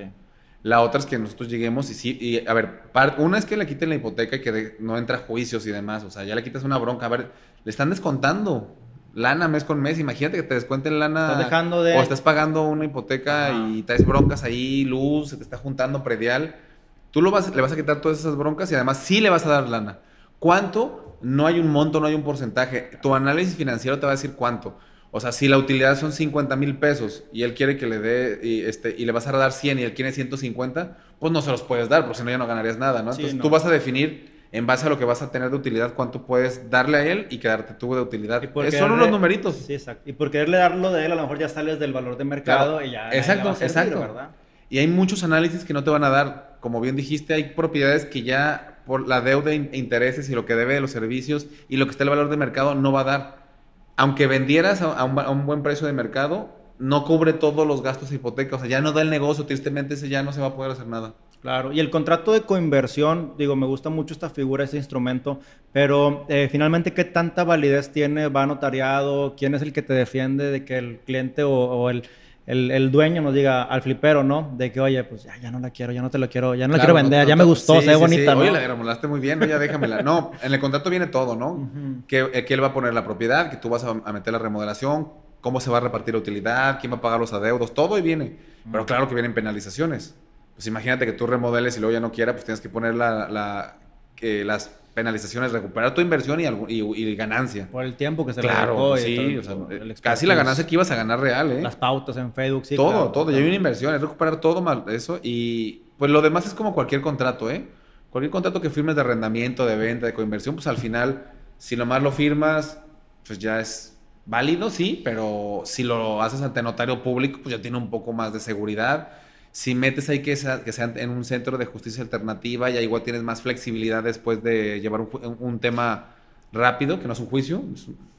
La otra es que nosotros lleguemos y sí, y a ver, una es que le quiten la hipoteca y que no entra juicios y demás, o sea, ya le quitas una bronca, a ver, le están descontando lana mes con mes, imagínate que te descuenten lana estás dejando de... o estás pagando una hipoteca y traes broncas ahí, luz, se te está juntando predial, tú lo vas, le vas a quitar todas esas broncas y además sí le vas a dar lana. ¿Cuánto? no hay un monto, no hay un porcentaje. Tu análisis financiero te va a decir cuánto. O sea, si la utilidad son 50 mil pesos y él quiere que le dé y, este, y le vas a dar 100 y él quiere 150, pues no se los puedes dar, porque si no ya no ganarías nada, ¿no? Entonces tú vas a definir en base a lo que vas a tener de utilidad cuánto puedes darle a él y quedarte tú de utilidad. son unos numeritos. Sí, exacto. Y por quererle darlo de él, a lo mejor ya sales del valor de mercado y ya. Exacto, exacto. ¿verdad? Y hay muchos análisis que no te van a dar. Como bien dijiste, hay propiedades que ya por la deuda e intereses y lo que debe de los servicios y lo que está el valor de mercado no va a dar. Aunque vendieras a, un, buen precio de mercado, no cubre todos los gastos de hipoteca. O sea, ya no da el negocio, tristemente ese ya no se va a poder hacer nada. Claro, y el contrato de coinversión, digo, me gusta mucho esta figura, este instrumento, pero eh, finalmente, ¿qué tanta validez tiene? ¿Va notariado? ¿Quién es el que te defiende de que el cliente o el el, dueño nos diga al flipero, ¿no? De que, oye, pues ya, ya no la quiero, ya no te lo quiero, ya no la quiero vender, ya me gustó, se ve bonita, ¿no? Oye, la remolaste muy bien, ya déjamela. No, en el contrato viene todo, ¿no? que, eh, que, él va a poner la propiedad, que tú vas a, meter la remodelación, cómo se va a repartir la utilidad, quién va a pagar los adeudos, todo y viene. Pero claro que vienen penalizaciones. Pues imagínate que tú remodeles y luego ya no quiera, pues tienes que poner la, la que las penalizaciones, recuperar tu inversión y, y, ganancia. Por el tiempo que se claro, sí, o sea, casi la ganancia que ibas a ganar real, ¿eh? Las pautas en Facebook, sí. Todo, todo. Ya hay una inversión, es recuperar todo mal eso y pues lo demás es como cualquier contrato, ¿eh? Cualquier contrato que firmes de arrendamiento, de venta, de coinversión, pues al final, si nomás lo firmas, pues ya es válido, sí, pero si lo haces ante notario público, pues ya tiene un poco más de seguridad si metes ahí que, sea, que sean en un centro de justicia alternativa, ya igual tienes más flexibilidad después de llevar un, tema rápido, que no es un juicio,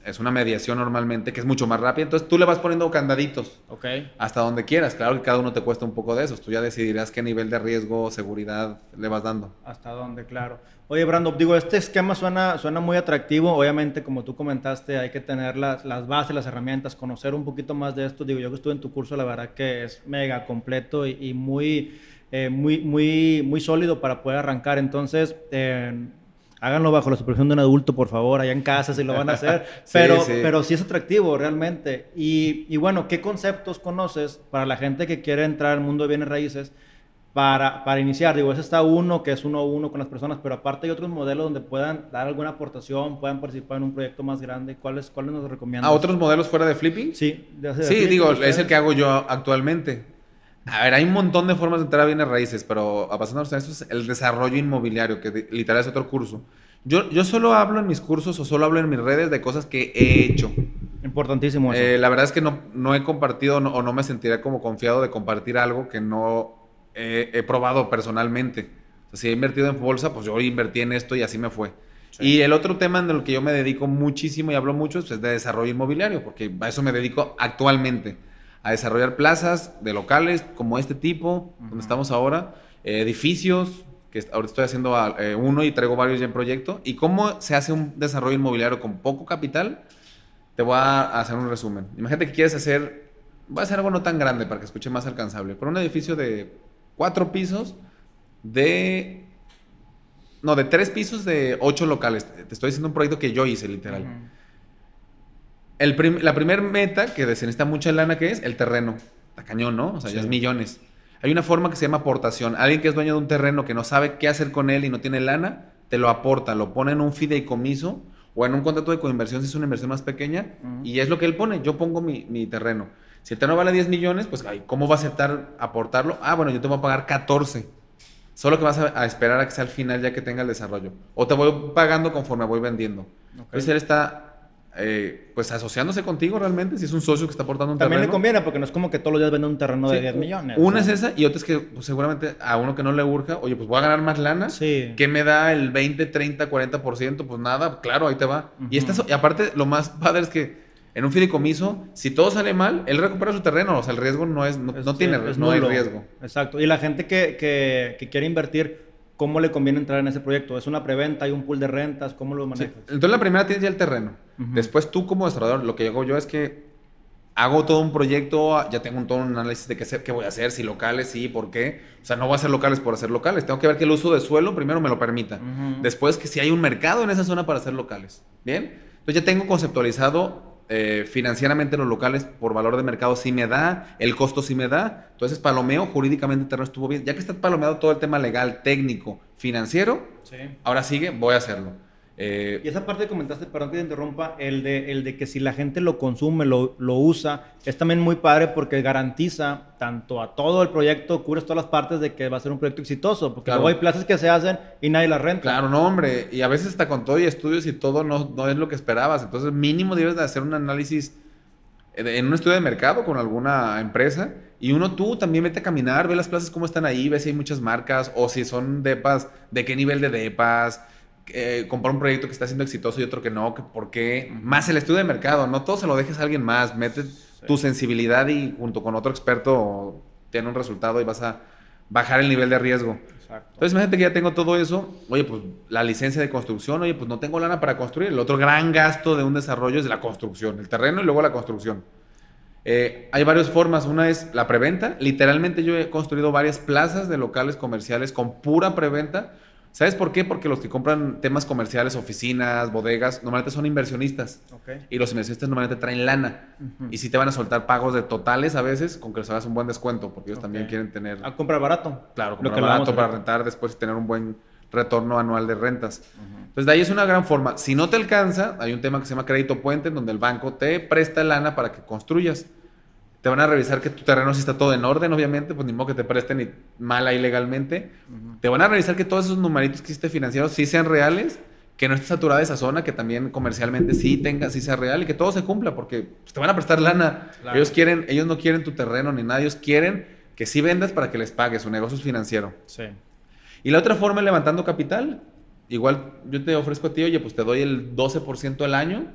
es una mediación normalmente, que es mucho más rápida. Entonces tú le vas poniendo candaditos. Ok. Hasta donde quieras. Claro que cada uno te cuesta un poco de esos. Tú ya decidirás qué nivel de riesgo o seguridad le vas dando. Hasta dónde, claro. Oye, Brando, digo, este esquema suena, suena muy atractivo. Obviamente, como tú comentaste, hay que tener las, las bases, las herramientas, conocer un poquito más de esto. Digo, yo que estuve en tu curso, la verdad que es mega completo y, muy, eh, muy, muy, muy sólido para poder arrancar. Entonces, eh, háganlo bajo la supervisión de un adulto, por favor, allá en casa si lo van a hacer. pero, sí. pero sí es atractivo realmente. Y, y, bueno, ¿qué conceptos conoces para la gente que quiere entrar al mundo de bienes raíces? Para, para iniciar, digo, ese está uno que es uno a uno con las personas, pero aparte hay otros modelos donde puedan dar alguna aportación, puedan participar en un proyecto más grande. ¿Cuáles, cuáles nos recomiendas? ¿A otros modelos fuera de flipping? Sí, de sí, digo, es el que hago yo actualmente. A ver, hay un montón de formas de entrar a bienes raíces, pero pasando a eso es el desarrollo inmobiliario, que literal es otro curso. Yo, yo solo hablo en mis cursos o solo hablo en mis redes de cosas que he hecho. Importantísimo eso. Eh, la verdad es que no, no he compartido o no me sentiré como confiado de compartir algo que no he probado personalmente. O sea, si he invertido en bolsa, pues yo invertí en esto y así me fue. Y el otro tema en el que yo me dedico muchísimo y hablo mucho es de desarrollo inmobiliario, porque a eso me dedico actualmente a desarrollar plazas de locales como este tipo, donde estamos ahora, edificios, que ahorita estoy haciendo eh, uno y traigo varios ya en proyecto, y cómo se hace un desarrollo inmobiliario con poco capital, te voy a hacer un resumen. Imagínate que quieres hacer, voy a hacer algo no tan grande para que escuche más alcanzable, pero un edificio de cuatro pisos de... No, de tres pisos de ocho locales. Te estoy diciendo un proyecto que yo hice, literal la primera meta que se necesita mucha lana, que es el terreno. Está cañón, ¿no? O sea, ya es millones. Hay una forma que se llama aportación. Alguien que es dueño de un terreno que no sabe qué hacer con él y no tiene lana, te lo aporta, lo pone en un fideicomiso o en un contrato de coinversión si es una inversión más pequeña y es lo que él pone. Yo pongo mi, mi, terreno. Si el terreno vale 10 millones, pues ¿cómo va a aceptar aportarlo? Ah, bueno, yo te voy a pagar 14. Solo que vas a, esperar a que sea al final ya que tenga el desarrollo. O te voy pagando conforme voy vendiendo. Entonces él está eh, pues asociándose contigo realmente, si es un socio que está aportando un terreno. También le conviene, porque no es como que todos los días vende un terreno de 10 millones. Una es esa, y otra es que pues, seguramente a uno que no le urja, oye, pues voy a ganar más lana. Sí. ¿Qué me da el 20, 30, 40%? Pues nada, claro, ahí te va. y, esta, y aparte, lo más padre es que en un fideicomiso, si todo sale mal, él recupera su terreno. O sea, el riesgo no es, no, tiene, no hay riesgo. Exacto. Y la gente que, que, que quiere invertir ¿Cómo le conviene entrar en ese proyecto? ¿Es una preventa? ¿Hay un pool de rentas? ¿Cómo lo manejas? Entonces la primera tienes ya el terreno. Después tú como desarrollador, lo que hago yo es que hago todo un proyecto, ya tengo un, todo un análisis de qué, qué voy a hacer, si locales, sí, por qué. O sea, no voy a hacer locales por hacer locales. Tengo que ver que el uso de suelo primero me lo permita. Después que si hay un mercado en esa zona para hacer locales. ¿Bien? Entonces ya tengo conceptualizado eh, financieramente los locales por valor de mercado sí me da, el costo sí me da. Entonces, palomeo jurídicamente el terreno estuvo bien. Ya que está palomeado todo el tema legal, técnico, financiero, ahora sigue, voy a hacerlo. Eh, y esa parte que comentaste, perdón que te interrumpa, el de, el de que si la gente lo consume, lo, lo, usa, es también muy padre porque garantiza tanto a todo el proyecto, cubres todas las partes de que va a ser un proyecto exitoso, porque luego hay plazas que se hacen y nadie las renta. Claro, no, hombre, y a veces está con todo y estudios y todo no, no es lo que esperabas, entonces mínimo debes de hacer un análisis en un estudio de mercado con alguna empresa y uno tú también vete a caminar, ve las plazas cómo están ahí, ve si hay muchas marcas o si son depas, de qué nivel de depas eh, comprar un proyecto que está siendo exitoso y otro que no, que por qué. Más el estudio de mercado, no todo se lo dejes a alguien más, mete tu sensibilidad y junto con otro experto tiene un resultado y vas a bajar el nivel de riesgo. Entonces, imagínate que ya tengo todo eso. Oye, pues la licencia de construcción, oye, pues no tengo lana para construir. El otro gran gasto de un desarrollo es la construcción, el terreno y luego la construcción. Eh, hay varias formas. Una es la preventa. Literalmente yo he construido varias plazas de locales comerciales con pura preventa ¿Sabes por qué? Porque los que compran temas comerciales, oficinas, bodegas, normalmente son inversionistas. Y los inversionistas normalmente traen lana. Y si te van a soltar pagos de totales a veces, con que les hagas un buen descuento, porque ellos también quieren tener... A comprar barato. Claro, comprar barato para rentar después y tener un buen retorno anual de rentas. Entonces, de ahí es una gran forma. Si no te alcanza, hay un tema que se llama crédito puente, en donde el banco te presta lana para que construyas. Te van a revisar que tu terreno sí está todo en orden, obviamente, pues ni modo que te presten ni mal ilegalmente. Te van a revisar que todos esos numeritos que hiciste financieros sí sean reales, que no esté saturada esa zona, que también comercialmente sí tenga, sí sea real y que todo se cumpla, porque pues, te van a prestar lana. Ellos quieren, ellos no quieren tu terreno ni nada, ellos quieren que sí vendas para que les pagues, su negocio es financiero. Sí. Y la otra forma es levantando capital. igual yo te ofrezco a ti, oye, pues te doy el 12% al año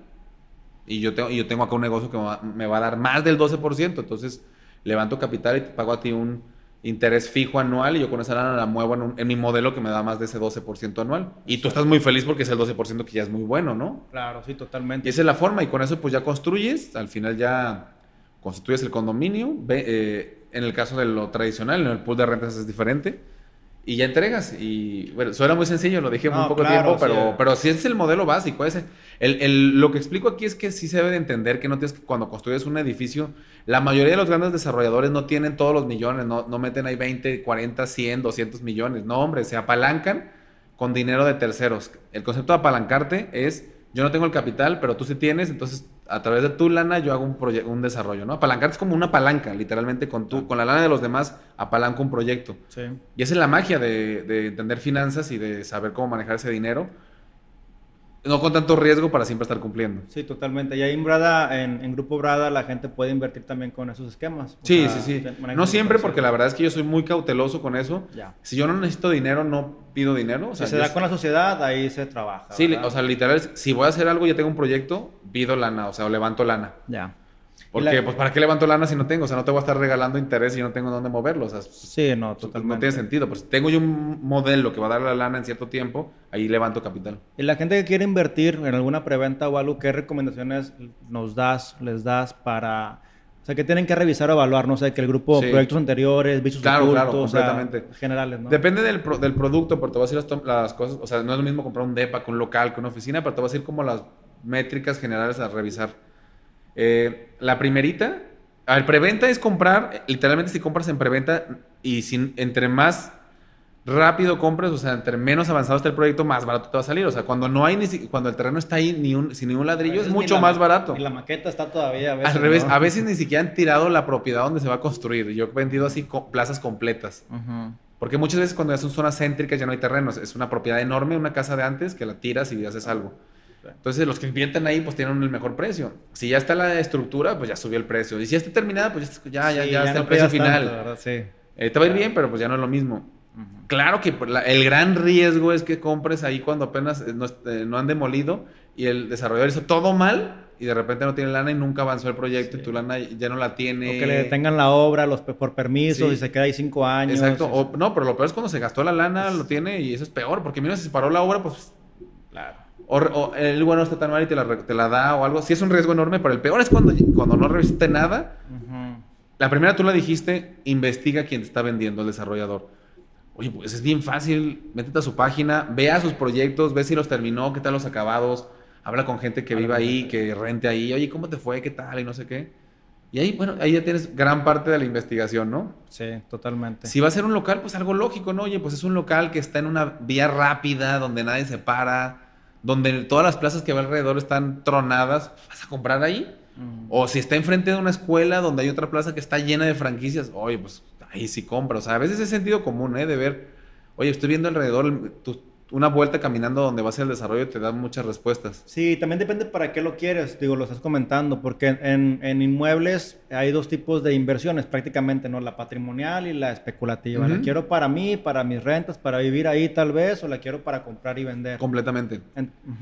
y yo, tengo, y yo tengo acá un negocio que me va, a dar más del 12%, entonces levanto capital y te pago a ti un interés fijo anual y yo con esa lana la muevo en, mi modelo que me da más de ese 12% anual. Y tú estás muy feliz porque es el 12% que ya es muy bueno, ¿no? Claro, sí, totalmente. Y esa es la forma y con eso pues ya construyes, al final ya constituyes el condominio, eh, en el caso de lo tradicional, en el pool de rentas es diferente y ya entregas. Y bueno, suena muy sencillo, lo dije muy poco tiempo, pero, sí. pero sí es el modelo básico ese. El, el, lo que explico aquí es que sí se debe de entender que no tienes que, cuando construyes un edificio, la mayoría de los grandes desarrolladores no tienen todos los millones, no, no meten ahí 20, 40, 100, 200 millones. No, hombre, se apalancan con dinero de terceros. El concepto de apalancarte es, yo no tengo el capital, pero tú sí tienes, entonces a través de tu lana yo hago un, un desarrollo, ¿no? Apalancar es como una palanca, literalmente, con, tu, con la lana de los demás apalanco un proyecto. Sí. Y esa es la magia de, de, entender finanzas y de saber cómo manejar ese dinero. No con tanto riesgo para siempre estar cumpliendo. Sí, totalmente. Y ahí en Brada, en, Grupo Brada, la gente puede invertir también con esos esquemas. sí, sí, sí. No siempre, porque la verdad es que yo soy muy cauteloso con eso. Ya. Si yo no necesito dinero, no pido dinero. O sea, si se da con la sociedad, ahí se trabaja. Sí, o sea, literal, si voy a hacer algo, ya tengo un proyecto, pido lana, o sea, o levanto lana. Ya. Porque, pues, ¿para qué levanto lana si no tengo? O sea, no te voy a estar regalando interés y no tengo dónde moverlo. O sea, sí, no, totalmente. No tiene sentido. Pues tengo yo un modelo que va a dar la lana en cierto tiempo, ahí levanto capital. Y la gente que quiere invertir en alguna preventa o algo, ¿qué recomendaciones nos das, les das para... O sea, que tienen que revisar o evaluar, no sé, que el grupo, proyectos anteriores, vicios claro, claro, completamente. generales, ¿no? Depende del, del producto, pero te voy a decir las, las, cosas, o sea, no es lo mismo comprar un DEPA, con un local, con una oficina, pero te voy a decir como las métricas generales a revisar. Eh, la primerita a ver, preventa es comprar, literalmente si compras en preventa y sin, entre más rápido compres, o sea, entre menos avanzado está el proyecto, más barato te va a salir. O sea, cuando no hay ni cuando el terreno está ahí ni un, sin ningún ladrillo, es mucho más barato. Y la maqueta está todavía a veces. Al revés, a veces ni siquiera han tirado la propiedad donde se va a construir. Yo he vendido así plazas completas. Porque muchas veces cuando ya son zonas céntricas ya no hay terrenos. Es una propiedad enorme, una casa de antes, que la tiras y haces algo. Entonces los que invierten ahí pues tienen el mejor precio. Si ya está la estructura, pues ya subió el precio. Y si ya está terminada, pues ya, ya, ya, está el precio final. Eh, te va a ir bien, pero pues ya no es lo mismo. Claro que el gran riesgo es que compres ahí cuando apenas eh, eh, no, han demolido y el desarrollador hizo todo mal y de repente no tiene lana y nunca avanzó el proyecto y tu lana ya no la tiene. O que le tengan la obra los, por permiso y se queda ahí cinco años. Exacto. no, pero lo peor es cuando se gastó la lana, lo tiene y eso es peor porque mira, si se paró la obra, pues... Claro. O, el bueno está tan mal y te la, da o algo. Sí es un riesgo enorme, pero el peor es cuando, cuando no revisaste nada. La primera tú la dijiste, investiga quién te está vendiendo, el desarrollador. Oye, pues es bien fácil, métete a su página, vea sus proyectos, ve si los terminó, qué tal los acabados, habla con gente que viva ahí, que rente ahí, oye, ¿cómo te fue? ¿Qué tal? Y no sé qué. Y ahí, bueno, ahí ya tienes gran parte de la investigación, ¿no? Sí, totalmente. Si va a ser un local, pues algo lógico, ¿no? Oye, pues es un local que está en una vía rápida, donde nadie se para, donde todas las plazas que va alrededor están tronadas, ¿vas a comprar ahí? Mm. O si está enfrente de una escuela donde hay otra plaza que está llena de franquicias, oye, pues ahí sí compra. O sea, a veces es sentido común, ¿eh? De ver, oye, estoy viendo alrededor, tu, una vuelta caminando donde va a ser el desarrollo te da muchas respuestas. Sí, también depende para qué lo quieres, digo, lo estás comentando, porque en, en inmuebles hay dos tipos de inversiones prácticamente, ¿no? La patrimonial y la especulativa. La quiero para mí, para mis rentas, para vivir ahí tal vez, o la quiero para comprar y vender. Completamente.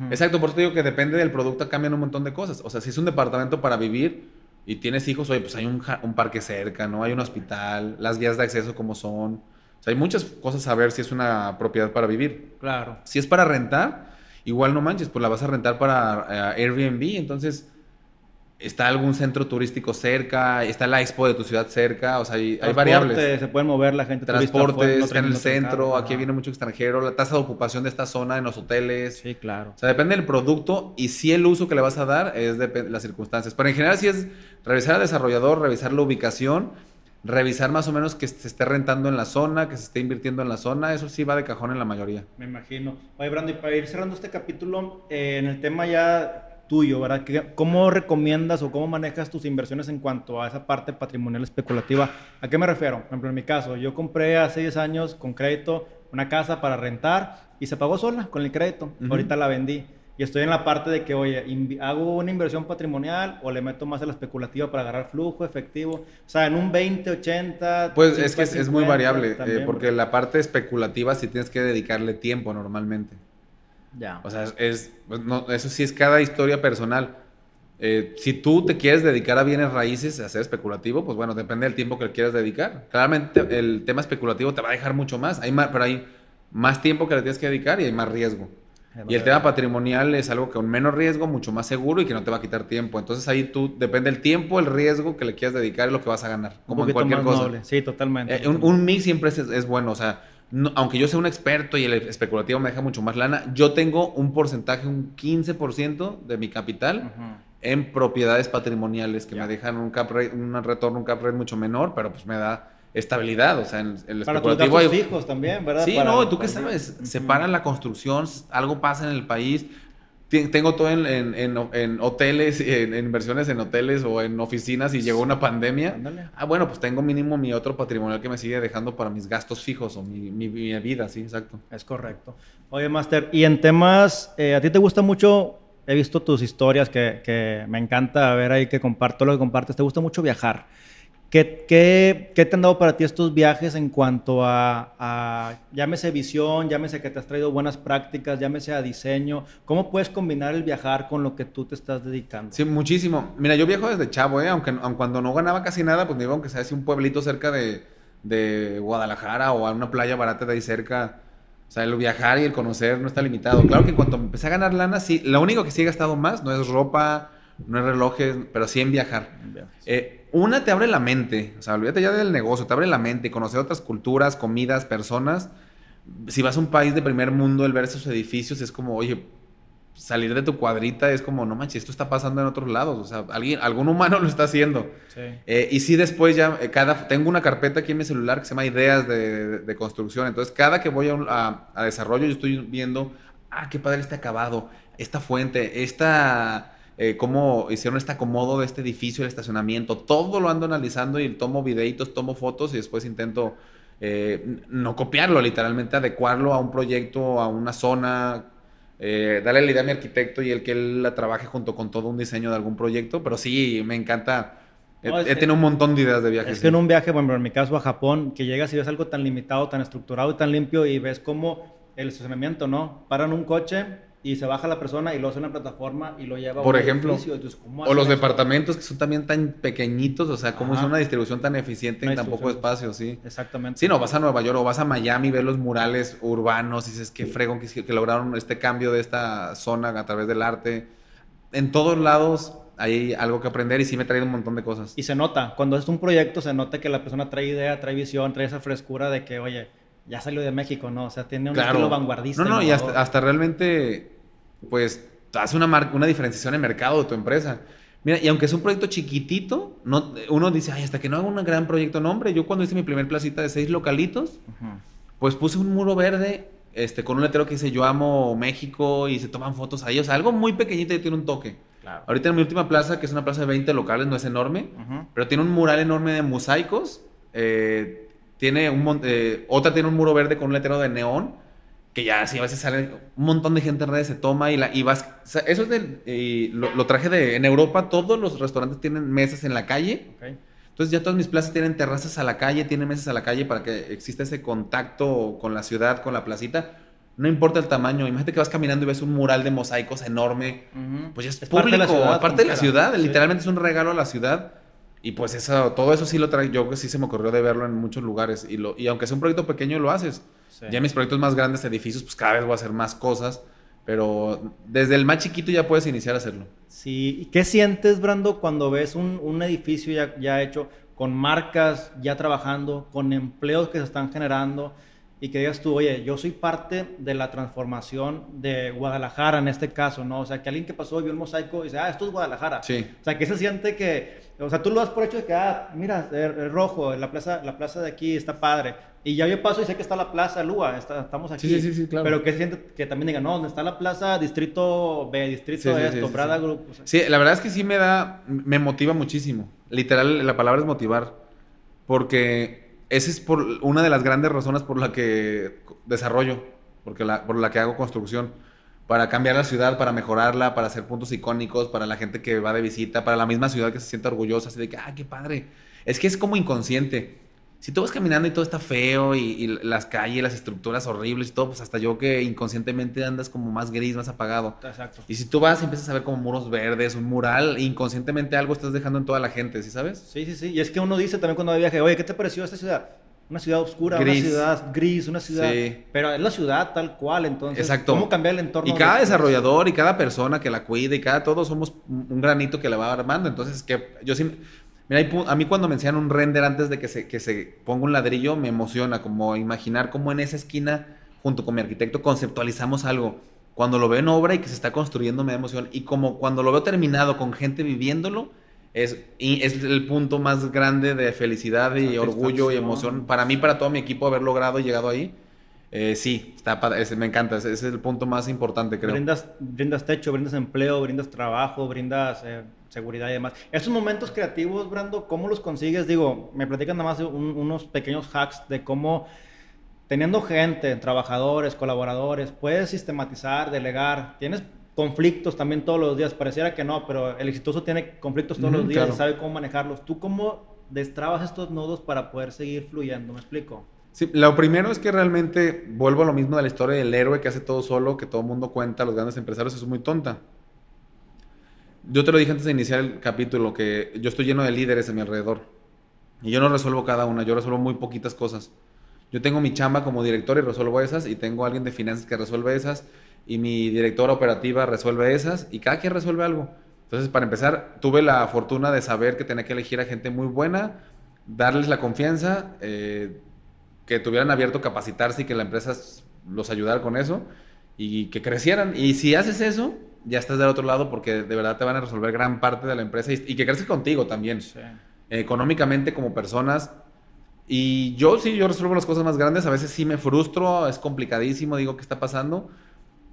Exacto, por eso digo que depende del producto, cambian un montón de cosas. O sea, si es un departamento para vivir y tienes hijos, oye, pues hay un, un parque cerca, ¿no? Hay un hospital, las vías de acceso como son o sea, hay muchas cosas a ver si es una propiedad para vivir. Claro. Si es para rentar, igual no manches, pues la vas a rentar para eh, Airbnb, entonces está algún centro turístico cerca, está la expo de tu ciudad cerca, o sea, hay, hay variables. Se pueden mover la gente. Transporte, está en el centro, aquí viene mucho extranjero, la tasa de ocupación de esta zona en los hoteles. Sí, claro. O sea, depende del producto y si el uso que le vas a dar es de las circunstancias. Pero en general si es revisar al desarrollador, revisar la ubicación revisar más o menos que se esté rentando en la zona, que se esté invirtiendo en la zona, eso sí va de cajón en la mayoría. Me imagino. Oye, Brando, y para ir cerrando este capítulo, eh, en el tema ya tuyo, ¿verdad? ¿Cómo recomiendas o cómo manejas tus inversiones en cuanto a esa parte patrimonial especulativa? ¿A qué me refiero? Por ejemplo, en mi caso, yo compré hace 10 años con crédito una casa para rentar y se pagó sola con el crédito. Ahorita la vendí y estoy en la parte de que, oye, hago una inversión patrimonial o le meto más a la especulativa para agarrar flujo efectivo. O sea, en un 20, 80. Pues es que es, muy variable, eh, porque la parte especulativa sí tienes que dedicarle tiempo normalmente. Ya. O sea, es, pues, no, eso sí es cada historia personal. Eh, si tú te quieres dedicar a bienes raíces, a ser especulativo, pues bueno, depende del tiempo que le quieras dedicar. Claramente el tema especulativo te va a dejar mucho más, hay más pero hay más tiempo que le tienes que dedicar y hay más riesgo. Y el tema patrimonial es algo que con menos riesgo, mucho más seguro y que no te va a quitar tiempo. Entonces ahí tú, depende del tiempo, el riesgo que le quieras dedicar y lo que vas a ganar. Como en cualquier cosa. Sí, totalmente. Eh, un, mix siempre es, bueno. O sea, aunque yo sea un experto y el especulativo me deja mucho más lana, yo tengo un porcentaje, un 15% de mi capital en propiedades patrimoniales que me dejan un, cap un retorno, un cap rate mucho menor, pero pues me da estabilidad, o sea, en el Para especulativo tus hijos también, ¿verdad? Sí, no, tú qué sabes, se para la construcción, algo pasa en el país. Tengo todo en, en, en, hoteles, en, inversiones en hoteles o en oficinas y llegó una pandemia. Ah, bueno, pues tengo mínimo mi otro patrimonial que me sigue dejando para mis gastos fijos o mi, mi, vida, sí, exacto. Es correcto. Oye, Master, y en temas, eh, ¿a ti te gusta mucho? He visto tus historias que, que me encanta ver ahí que comparto lo que compartes. ¿Te gusta mucho viajar? ¿Qué, qué, qué te han dado para ti estos viajes en cuanto a, llámese visión, llámese que te has traído buenas prácticas, llámese a diseño? ¿Cómo puedes combinar el viajar con lo que tú te estás dedicando? Sí, muchísimo. Mira, yo viajo desde chavo, ¿eh? aunque, aunque cuando no ganaba casi nada, pues me iba aunque sea así un pueblito cerca de, de Guadalajara o a una playa barata de ahí cerca. O sea, el viajar y el conocer no está limitado. Claro que en cuanto empecé a ganar lana, sí, lo único que sí he gastado más no es ropa, no es relojes, pero sí en viajar. Eh, una te abre la mente, o sea, olvídate ya del negocio, te abre la mente, conocer otras culturas, comidas, personas. Si vas a un país de primer mundo, el ver esos edificios es como, oye, salir de tu cuadrita es como, no manches, esto está pasando en otros lados, o sea, alguien, algún humano lo está haciendo. Eh, y sí después ya, eh, cada, tengo una carpeta aquí en mi celular que se llama ideas de, construcción, entonces cada que voy a, a desarrollo yo estoy viendo, ah, qué padre este acabado, esta fuente, esta eh, cómo hicieron este acomodo de este edificio, el estacionamiento, todo lo ando analizando y tomo videitos, tomo fotos y después intento eh, no copiarlo, literalmente adecuarlo a un proyecto, a una zona, eh, darle la idea a mi arquitecto y el que él la trabaje junto con todo un diseño de algún proyecto, pero sí, me encanta. he, tenido un montón de ideas de viajes. Es que en un viaje, bueno, en mi caso a Japón, que llegas y ves algo tan limitado, tan estructurado y tan limpio y ves cómo el estacionamiento, ¿no? Paran un coche y se baja la persona y lo hace en una plataforma y lo lleva Por ejemplo, o los departamentos que son también tan pequeñitos, o sea, cómo es una distribución tan eficiente en tan poco espacio, sí. Exactamente. Sí, no, vas a Nueva York o vas a Miami, ves los murales urbanos y dices, qué fregón que, que lograron este cambio de esta zona a través del arte. En todos lados hay algo que aprender y sí me ha traído un montón de cosas. Y se nota, cuando es un proyecto se nota que la persona trae idea, trae visión, trae esa frescura de que, oye, ya salió de México, ¿no? O sea, tiene un estilo vanguardista. No, no, y hasta, realmente, pues, hace una, una diferenciación en mercado de tu empresa. Mira, y aunque es un proyecto chiquitito, no, uno dice, ay, hasta que no haga un gran proyecto, no, hombre, yo cuando hice mi primer placita de seis localitos, pues puse un muro verde este, con un letrero que dice, yo amo México, y se toman fotos ahí, o sea, algo muy pequeñito y tiene un toque. Ahorita en mi última plaza, que es una plaza de 20 locales, no es enorme, pero tiene un mural enorme de mosaicos, eh, tiene un eh, otra tiene un muro verde con un letrero de neón, que ya así a veces sale un montón de gente en redes, se toma y, la, y vas... eso es de, lo, traje de... En Europa todos los restaurantes tienen mesas en la calle. Entonces ya todas mis plazas tienen terrazas a la calle, tienen mesas a la calle para que exista ese contacto con la ciudad, con la placita. No importa el tamaño, imagínate que vas caminando y ves un mural de mosaicos enorme. Pues ya es, público, parte de la ciudad. Parte de la ciudad. Literalmente es un regalo a la ciudad. Y pues eso, todo eso sí lo traigo, yo que sí se me ocurrió de verlo en muchos lugares. Y, lo, y aunque sea un proyecto pequeño, lo haces. Ya mis proyectos más grandes, edificios, pues cada vez voy a hacer más cosas. Pero desde el más chiquito ya puedes iniciar a hacerlo. Sí. ¿Y qué sientes, Brando, cuando ves un, un edificio ya, ya hecho, con marcas ya trabajando, con empleos que se están generando? Y que digas tú, oye, yo soy parte de la transformación de Guadalajara en este caso, ¿no? O sea, que alguien que pasó vio el mosaico y dice, ah, esto es Guadalajara. Sí. O sea, que se siente que, o sea, tú lo das por hecho de que, ah, mira, es rojo, la plaza, la plaza de aquí está padre. Y ya yo paso y sé que está la plaza Lua, estamos aquí. Sí, sí, sí, claro. Pero que se siente que también digan, no, ¿dónde está la plaza Distrito B, Distrito de esto, Prada Group? sí, la verdad es que sí me da, me motiva muchísimo. Literal, la palabra es motivar. Porque esa es por una de las grandes razones por la que desarrollo, porque por la que hago construcción. Para cambiar la ciudad, para mejorarla, para hacer puntos icónicos, para la gente que va de visita, para la misma ciudad que se sienta orgullosa, así de que, ah, qué padre. Es que es como inconsciente. Si tú vas caminando y todo está feo y, las calles, las estructuras horribles y todo, pues hasta yo que inconscientemente andas como más gris, más apagado. Exacto. Y si tú vas y empiezas a ver como muros verdes, un mural, inconscientemente algo estás dejando en toda la gente, ¿sí sabes? Sí, sí, sí. Y es que uno dice también cuando viaje, oye, ¿qué te pareció esta ciudad? Una ciudad oscura, una ciudad gris, una ciudad. Sí. Pero es la ciudad tal cual, entonces. Exacto. ¿Cómo cambiar el entorno? Y cada desarrollador y cada persona que la cuide y cada todos somos un granito que la va armando. Entonces, que yo sí Mira, a mí cuando me enseñan un render antes de que se, que se ponga un ladrillo, me emociona, como imaginar cómo en esa esquina, junto con mi arquitecto, conceptualizamos algo. Cuando lo veo en obra y que se está construyendo, me da emoción. Y como cuando lo veo terminado con gente viviéndolo, es, es el punto más grande de felicidad y orgullo y emoción para mí, para todo mi equipo, haber logrado y llegado ahí. Eh, sí, está, me encanta, ese, es el punto más importante, creo. Brindas, brindas techo, brindas empleo, brindas trabajo, brindas eh, seguridad y demás. Esos momentos creativos, Brando, ¿cómo los consigues? Digo, me platican nada más unos pequeños hacks de cómo, teniendo gente, trabajadores, colaboradores, puedes sistematizar, delegar. Tienes conflictos también todos los días. Pareciera que no, pero el exitoso tiene conflictos todos los días y sabe cómo manejarlos. ¿Tú cómo destrabas estos nodos para poder seguir fluyendo? ¿Me explico? Sí, lo primero es que realmente vuelvo a lo mismo de la historia del héroe que hace todo solo, que todo el mundo cuenta, los grandes empresarios, eso es muy tonta. Yo te lo dije antes de iniciar el capítulo, que yo estoy lleno de líderes a mi alrededor. Y yo no resuelvo cada una, yo resuelvo muy poquitas cosas. Yo tengo mi chamba como director y resuelvo esas, y tengo alguien de finanzas que resuelve esas, y mi directora operativa resuelve esas, y cada quien resuelve algo. Entonces, para empezar, tuve la fortuna de saber que tenía que elegir a gente muy buena, darles la confianza, eh, que tuvieran abierto capacitarse y que la empresa los ayudara con eso, y que crecieran. Y si haces eso, ya estás del otro lado porque de verdad te van a resolver gran parte de la empresa y, que creces contigo también. Económicamente como personas. Y yo sí, yo resuelvo las cosas más grandes. A veces sí me frustro, es complicadísimo, digo, ¿qué está pasando?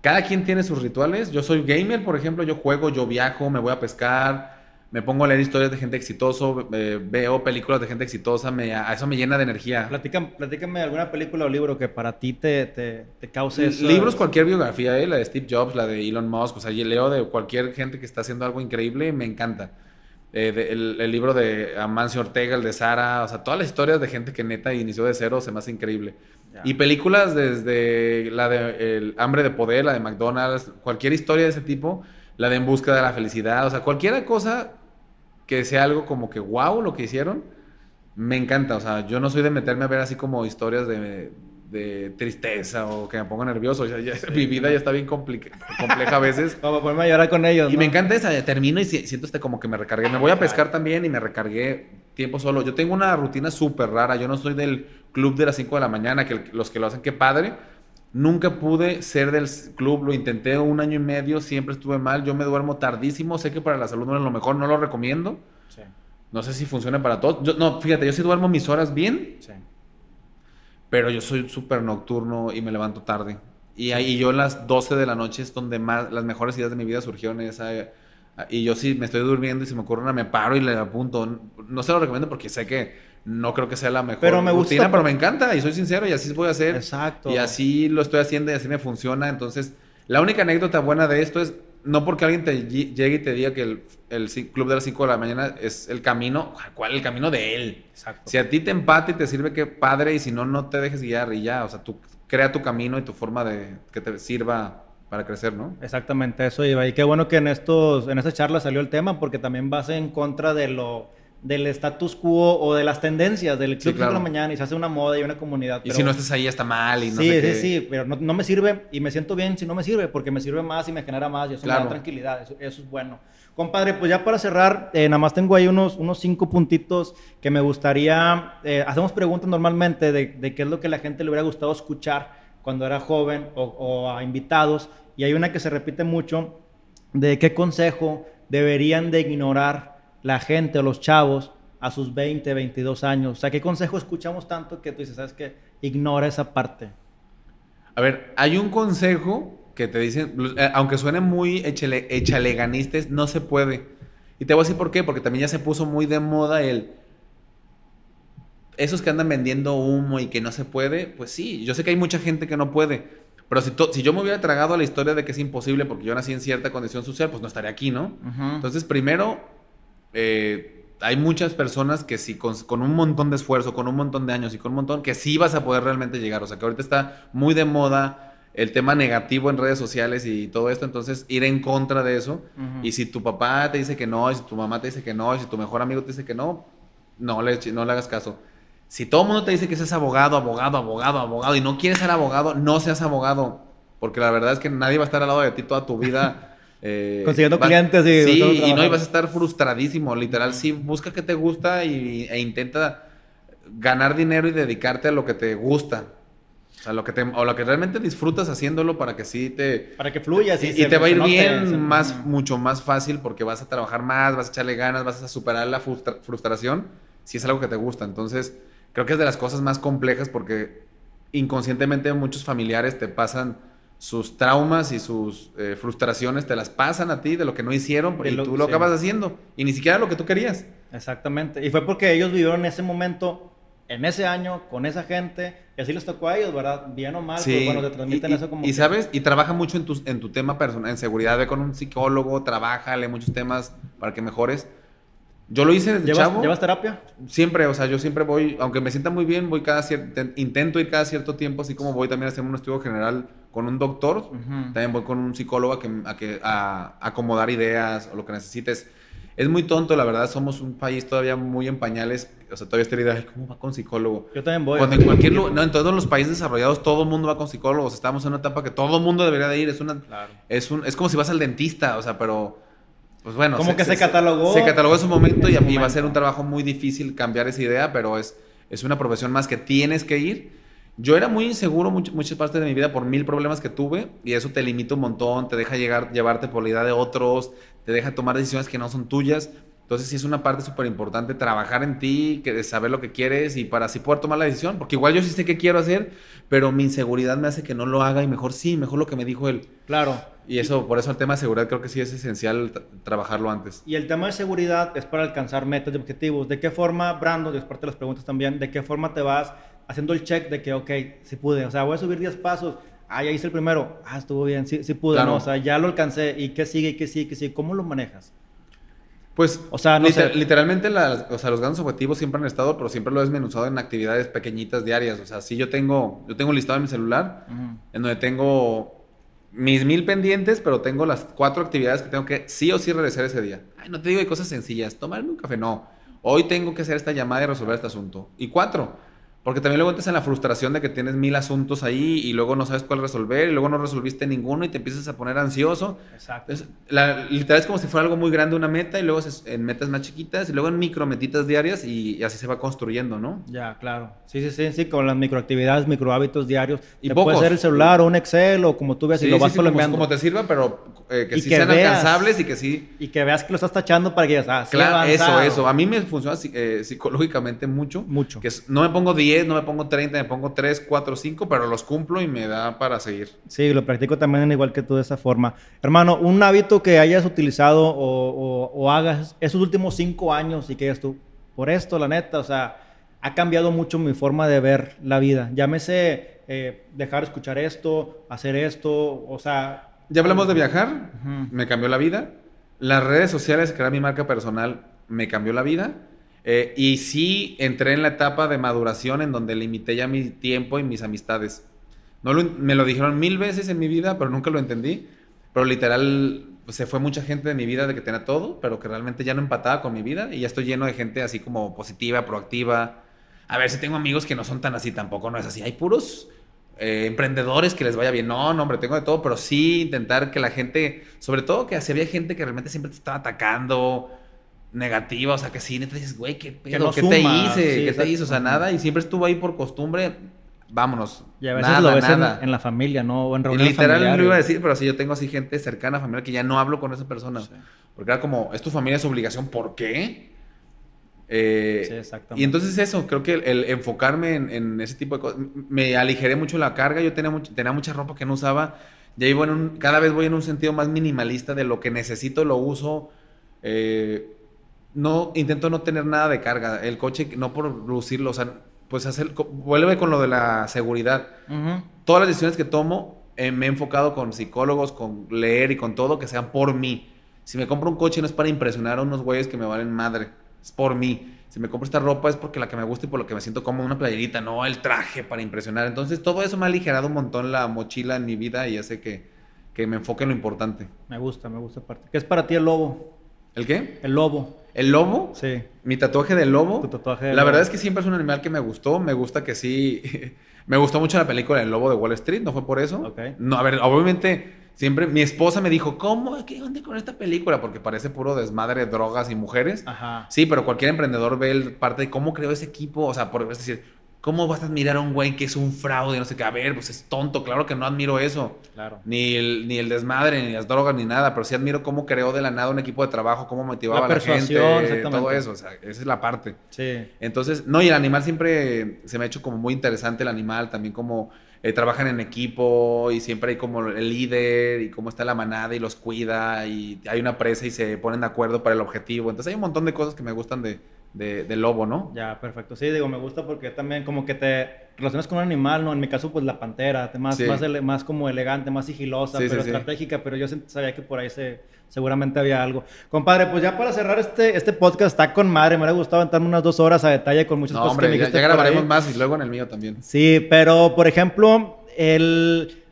Cada quien tiene sus rituales. Yo soy gamer, por ejemplo, yo juego, yo viajo, me voy a pescar me pongo a leer historias de gente exitoso, eh, veo películas de gente exitosa, me, a eso me llena de energía. Platícame, platícame alguna película o libro que para ti te, te, te cause eso. Libros, cualquier biografía, eh, la de Steve Jobs, la de Elon Musk, o sea, yo leo de cualquier gente que está haciendo algo increíble, me encanta. Eh, el, libro de Amancio Ortega, el de Sara, o sea, todas las historias de gente que neta inició de cero se me hace increíble. Y películas desde la de El Hambre de Poder, la de McDonald's, cualquier historia de ese tipo, la de En Busca de la Felicidad, o sea, cualquier cosa que sea algo como que wow lo que hicieron, me encanta. O sea, yo no soy de meterme a ver así como historias de, de tristeza o que me ponga nervioso. Mi vida ya está bien compleja a veces. como ponerme a llorar con ellos. Y me encanta esa. Termino y siento este como que me recargué. Me voy a pescar también y me recargué tiempo solo. Yo tengo una rutina súper rara. Yo no soy del club de las 5 de la mañana, que los que lo hacen, qué padre Nunca pude ser del club, lo intenté un año y medio, siempre estuve mal. Yo me duermo tardísimo, sé que para la salud no es lo mejor, no lo recomiendo. No sé si funciona para todos. no, fíjate, yo sí duermo mis horas bien, sí. pero yo soy súper nocturno y me levanto tarde. Y ahí yo las 12 de la noche es donde más las mejores ideas de mi vida surgieron. Esa, y yo sí me estoy durmiendo y se me ocurre una, me paro y le apunto. No se lo recomiendo porque sé que no creo que sea la mejor pero me rutina, pero me encanta y soy sincero y así voy a hacer. Exacto. Y así lo estoy haciendo y así me funciona. Entonces, la única anécdota buena de esto es no porque alguien te llegue y te diga que el, el club de las 5 de la mañana es el camino, ¿cuál? El camino de él. Exacto. Si a ti te empate y te sirve, qué padre, y si no, no te dejes guiar y ya. O sea, tú crea tu camino y tu forma de que te sirva para crecer, ¿no? Exactamente, eso iba. Y qué bueno que en estos, en esta charla salió el tema, porque también vas en contra de lo del status quo o de las tendencias del club de la mañana y se hace una moda y una comunidad. Y si no estás ahí está mal y no sí, sé Sí, sí, pero no, me sirve y me siento bien si no me sirve porque me sirve más y me genera más y eso me da tranquilidad, eso, es bueno. Compadre, pues ya para cerrar, eh, nada más tengo ahí unos, unos cinco puntitos que me gustaría, eh, hacemos preguntas normalmente de, qué es lo que la gente le hubiera gustado escuchar cuando era joven o, o a invitados y hay una que se repite mucho de qué consejo deberían de ignorar la gente o los chavos a sus 20, 22 años? O sea, ¿qué consejo escuchamos tanto que tú dices, sabes que ignora esa parte? A ver, hay un consejo que te dicen, eh, aunque suene muy echaleganistes, no se puede. Y te voy a decir por qué, porque también ya se puso muy de moda el... Esos que andan vendiendo humo y que no se puede, pues sí, yo sé que hay mucha gente que no puede, pero si, si yo me hubiera tragado a la historia de que es imposible porque yo nací en cierta condición social, pues no estaría aquí, ¿no? Entonces, primero, eh, hay muchas personas que sí, con, con, un montón de esfuerzo, con un montón de años y con un montón, que sí vas a poder realmente llegar. O sea, que ahorita está muy de moda el tema negativo en redes sociales y todo esto, entonces ir en contra de eso. Y si tu papá te dice que no, y si tu mamá te dice que no, y si tu mejor amigo te dice que no, no le, no le hagas caso. Si todo el mundo te dice que seas abogado, abogado, abogado, abogado, y no quieres ser abogado, no seas abogado. Porque la verdad es que nadie va a estar al lado de ti toda tu vida. Eh, Consiguiendo clientes y... Sí, y no, y vas a estar frustradísimo, literal. Sí, busca que te gusta y, e intenta ganar dinero y dedicarte a lo que te gusta. O sea, lo que, te, o lo que realmente disfrutas haciéndolo para que sí te... Para que fluyas. Y, y te va a ir bien, más, mucho más fácil porque vas a trabajar más, vas a echarle ganas, vas a superar la frustración si es algo que te gusta. Entonces, creo que es de las cosas más complejas porque inconscientemente muchos familiares te pasan sus traumas y sus eh, frustraciones, te las pasan a ti de lo que no hicieron y tú lo acabas haciendo y ni siquiera lo que tú querías. Exactamente. Y fue porque ellos vivieron ese momento en ese año, con esa gente, y así les tocó a ellos, ¿verdad? Bien o mal, sí. bueno, te transmiten eso como... Y sabes, y trabaja mucho en tu, en tu tema personal, en seguridad, ve con un psicólogo, trabaja, lee muchos temas para que mejores. Yo lo hice desde ¿Llevas, chavo. ¿Llevas terapia? Siempre, o sea, yo siempre voy, aunque me sienta muy bien, voy cada cierto, intento ir cada cierto tiempo, así como voy también a hacer un estudio general con un doctor, también voy con un psicólogo a, que, a, que, a acomodar ideas o lo que necesites es muy tonto, la verdad. Somos un país todavía muy en pañales. O sea, todavía esta idea, ¿cómo va con psicólogo? Yo también voy. Cuando en cualquier no, en todos los países desarrollados todo el mundo va con psicólogos. Estamos en una etapa que todo el mundo debería de ir. Es una, es un, es como si vas al dentista, o sea, pero, pues bueno. Como que se, catalogó. Se, catalogó en su momento y, y va a ser un trabajo muy difícil cambiar esa idea, pero es, es una profesión más que tienes que ir. Yo era muy inseguro muchas partes de mi vida por mil problemas que tuve y eso te limita un montón, te deja llegar, llevarte por la idea de otros, te deja tomar decisiones que no son tuyas. Entonces sí es una parte súper importante trabajar en ti, que saber lo que quieres y para así poder tomar la decisión. Porque igual yo sí sé qué quiero hacer, pero mi inseguridad me hace que no lo haga y mejor sí, mejor lo que me dijo él. Claro. Y eso, por eso el tema de seguridad creo que sí es esencial trabajarlo antes. Y el tema de seguridad es para alcanzar metas y objetivos. ¿De qué forma, Brando, parte de las preguntas también, de qué forma te vas haciendo el check de que, ok, sí pude, o sea, voy a subir 10 pasos, ah, ya hice el primero, ah, estuvo bien, sí, sí pude, ¿no? O sea, ya lo alcancé, ¿y qué sigue, y qué sigue, qué sigue? ¿Cómo lo manejas? Pues, o sea, no sé. literalmente o sea, los grandes objetivos siempre han estado, pero siempre lo he desmenuzado en actividades pequeñitas diarias. O sea, sí yo tengo, yo tengo listado en mi celular, en donde tengo mis mil pendientes, pero tengo las cuatro actividades que tengo que sí o sí realizar ese día. Ay, no te digo hay cosas sencillas, tomarme un café, no. Hoy tengo que hacer esta llamada y resolver este asunto. Y cuatro, porque también luego entras en la frustración de que tienes mil asuntos ahí y luego no sabes cuál resolver y luego no resolviste ninguno y te empiezas a poner ansioso. Exacto. la, literal es como si fuera algo muy grande una meta y luego en metas más chiquitas y luego en micrometitas diarias y, así se va construyendo, ¿no? Ya, claro. Sí, sí, sí, sí, con las microactividades, microhábitos diarios. Y puede ser el celular o un Excel o como tú veas y lo vas sí, como, como, te sirva, pero eh, que sí sean alcanzables y que sí. Y que veas que lo estás tachando para que ya ah, Claro, eso, eso. A mí me funciona eh, psicológicamente mucho. Mucho. Que no me pongo 10 no me pongo 30, me pongo 3, 4, 5, pero los cumplo y me da para seguir. Sí, lo practico también igual que tú de esa forma. Hermano, un hábito que hayas utilizado o, hagas esos últimos 5 años y que hayas tú, por esto, la neta, o sea, ha cambiado mucho mi forma de ver la vida. Llámese eh, dejar escuchar esto, hacer esto, o sea... Ya hablamos de viajar, me cambió la vida. Las redes sociales, que era mi marca personal, me cambió la vida. Eh, y sí entré en la etapa de maduración en donde limité ya mi tiempo y mis amistades. No me lo dijeron mil veces en mi vida, pero nunca lo entendí. Pero literal, se fue mucha gente de mi vida de que tenía todo, pero que realmente ya no empataba con mi vida. Y ya estoy lleno de gente así como positiva, proactiva. A ver si tengo amigos que no son tan así, tampoco no es así. Hay puros eh, emprendedores que les vaya bien. No, no, hombre, tengo de todo, pero sí intentar que la gente, sobre todo que si había gente que realmente siempre te estaba atacando negativa, o sea, que sí, neta dices, güey, ¿qué pedo? ¿Qué te hice? ¿Qué te hizo? O sea, nada, y siempre estuvo ahí por costumbre, vámonos. Y a veces lo ves En, la familia, ¿no? O en reuniones Literal no lo iba a decir, pero sí, yo tengo así gente cercana, familiar, que ya no hablo con esa persona. Porque era como, es tu familia, es obligación, ¿por qué? Eh, sí, exactamente. Y entonces eso, creo que el, enfocarme en, ese tipo de cosas, me aligeré mucho la carga, yo tenía, tenía mucha ropa que no usaba, ya iba en un, cada vez voy en un sentido más minimalista de lo que necesito, lo uso. Eh, no, intento no tener nada de carga. El coche, no por lucirlo, o sea, pues hacer, vuelve con lo de la seguridad. Todas las decisiones que tomo, eh, me he enfocado con psicólogos, con leer y con todo, que sean por mí. Si me compro un coche no es para impresionar a unos güeyes que me valen madre. es por mí. Si me compro esta ropa es porque la que me gusta y por lo que me siento como una playerita, no el traje para impresionar. Entonces todo eso me ha aligerado un montón la mochila en mi vida y hace que, que me enfoque en lo importante. Me gusta, me gusta parte. ¿Qué es para ti el lobo? ¿El qué? El lobo. ¿El lobo? Sí. Mi tatuaje del lobo. Tu tatuaje La verdad es que siempre es un animal que me gustó. Me gusta que sí. me gustó mucho la película El lobo de Wall Street, ¿no fue por eso? Ok. No, a ver, obviamente Siempre mi esposa me dijo, ¿cómo? ¿Qué onda con esta película? Porque parece puro desmadre, drogas y mujeres. Ajá. Sí, pero cualquier emprendedor ve el parte de cómo creó ese equipo. O sea, por es decir, ¿cómo vas a admirar a un güey que es un fraude? No sé qué. A ver, pues es tonto. Claro que no admiro eso. Claro. Ni el, ni el desmadre, ni las drogas, ni nada. Pero sí admiro cómo creó de la nada un equipo de trabajo, cómo motivaba a la gente. Todo eso. O sea, esa es la parte. Sí. Entonces, no, y el animal siempre se me ha hecho como muy interesante el animal. También como eh, trabajan en equipo y siempre hay como el líder y cómo está la manada y los cuida y hay una presa y se ponen de acuerdo para el objetivo. Entonces hay un montón de cosas que me gustan de, de, lobo, ¿no? Ya, perfecto. Sí, digo, me gusta porque también como que te relacionas con un animal, ¿no? En mi caso, pues la pantera, más, más, más como elegante, más sigilosa, pero estratégica, pero yo sabía que por ahí se, seguramente había algo. Compadre, pues ya para cerrar este, este podcast, está con madre, me hubiera gustado aventarme unas dos horas a detalle con muchas cosas que me ya, ya grabaremos más y luego en el mío también. Sí, pero por ejemplo, el...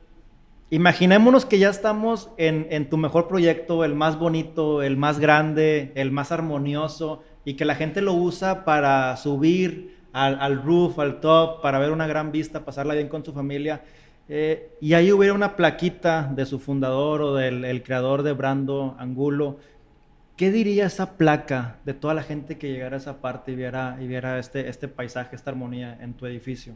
Imaginémonos que ya estamos en, en tu mejor proyecto, el más bonito, el más grande, el más armonioso, y que la gente lo usa para subir al, al roof, al top, para ver una gran vista, pasarla bien con su familia. Eh, y ahí hubiera una plaquita de su fundador o del creador de Brando Angulo. ¿Qué diría esa placa de toda la gente que llegara a esa parte y viera, y viera este, este paisaje, esta armonía en tu edificio?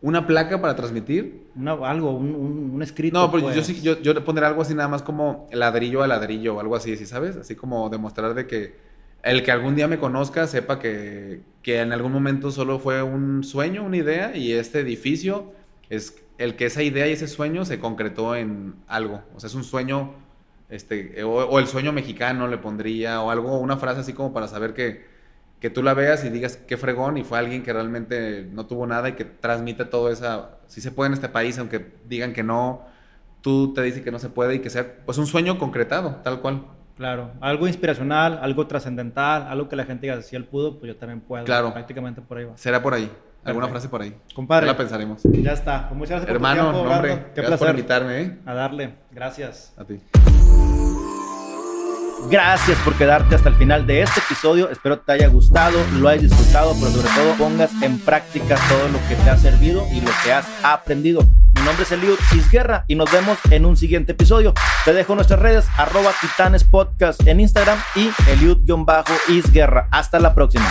¿Una placa para transmitir? algo, un, un, escrito. No, pero yo pues. sí, yo, yo le pondré algo así nada más como ladrillo a ladrillo o algo así, ¿sí sabes? Así como demostrar de que el que algún día me conozca sepa que, en algún momento solo fue un sueño, una idea, y este edificio es el que esa idea y ese sueño se concretó en algo. O sea, es un sueño, este, o, el sueño mexicano le pondría, o algo, una frase así como para saber que, que tú la veas y digas qué fregón, y fue alguien que realmente no tuvo nada y que transmite todo esa, si se puede en este país, aunque digan que no, tú te dices que no se puede y que sea, pues un sueño concretado, tal cual. Claro, algo inspiracional, algo trascendental, algo que la gente diga, si él pudo, pues yo también puedo. Claro. Prácticamente por ahí va. Será por ahí. Alguna frase por ahí. Compadre. Ya la pensaremos. Ya está. Pues muchas gracias Hermano, por tu hombre, Qué placer. por invitarme, ¿eh? A darle. Gracias. A ti. Gracias por quedarte hasta el final de este episodio. Espero te haya gustado, lo hayas disfrutado, pero sobre todo pongas en práctica todo lo que te ha servido y lo que has aprendido. Mi nombre es Eliud Isguerra y nos vemos en un siguiente episodio. Te dejo nuestras redes, arroba Titanes Podcast en Instagram y Eliud-Isguerra. Hasta la próxima.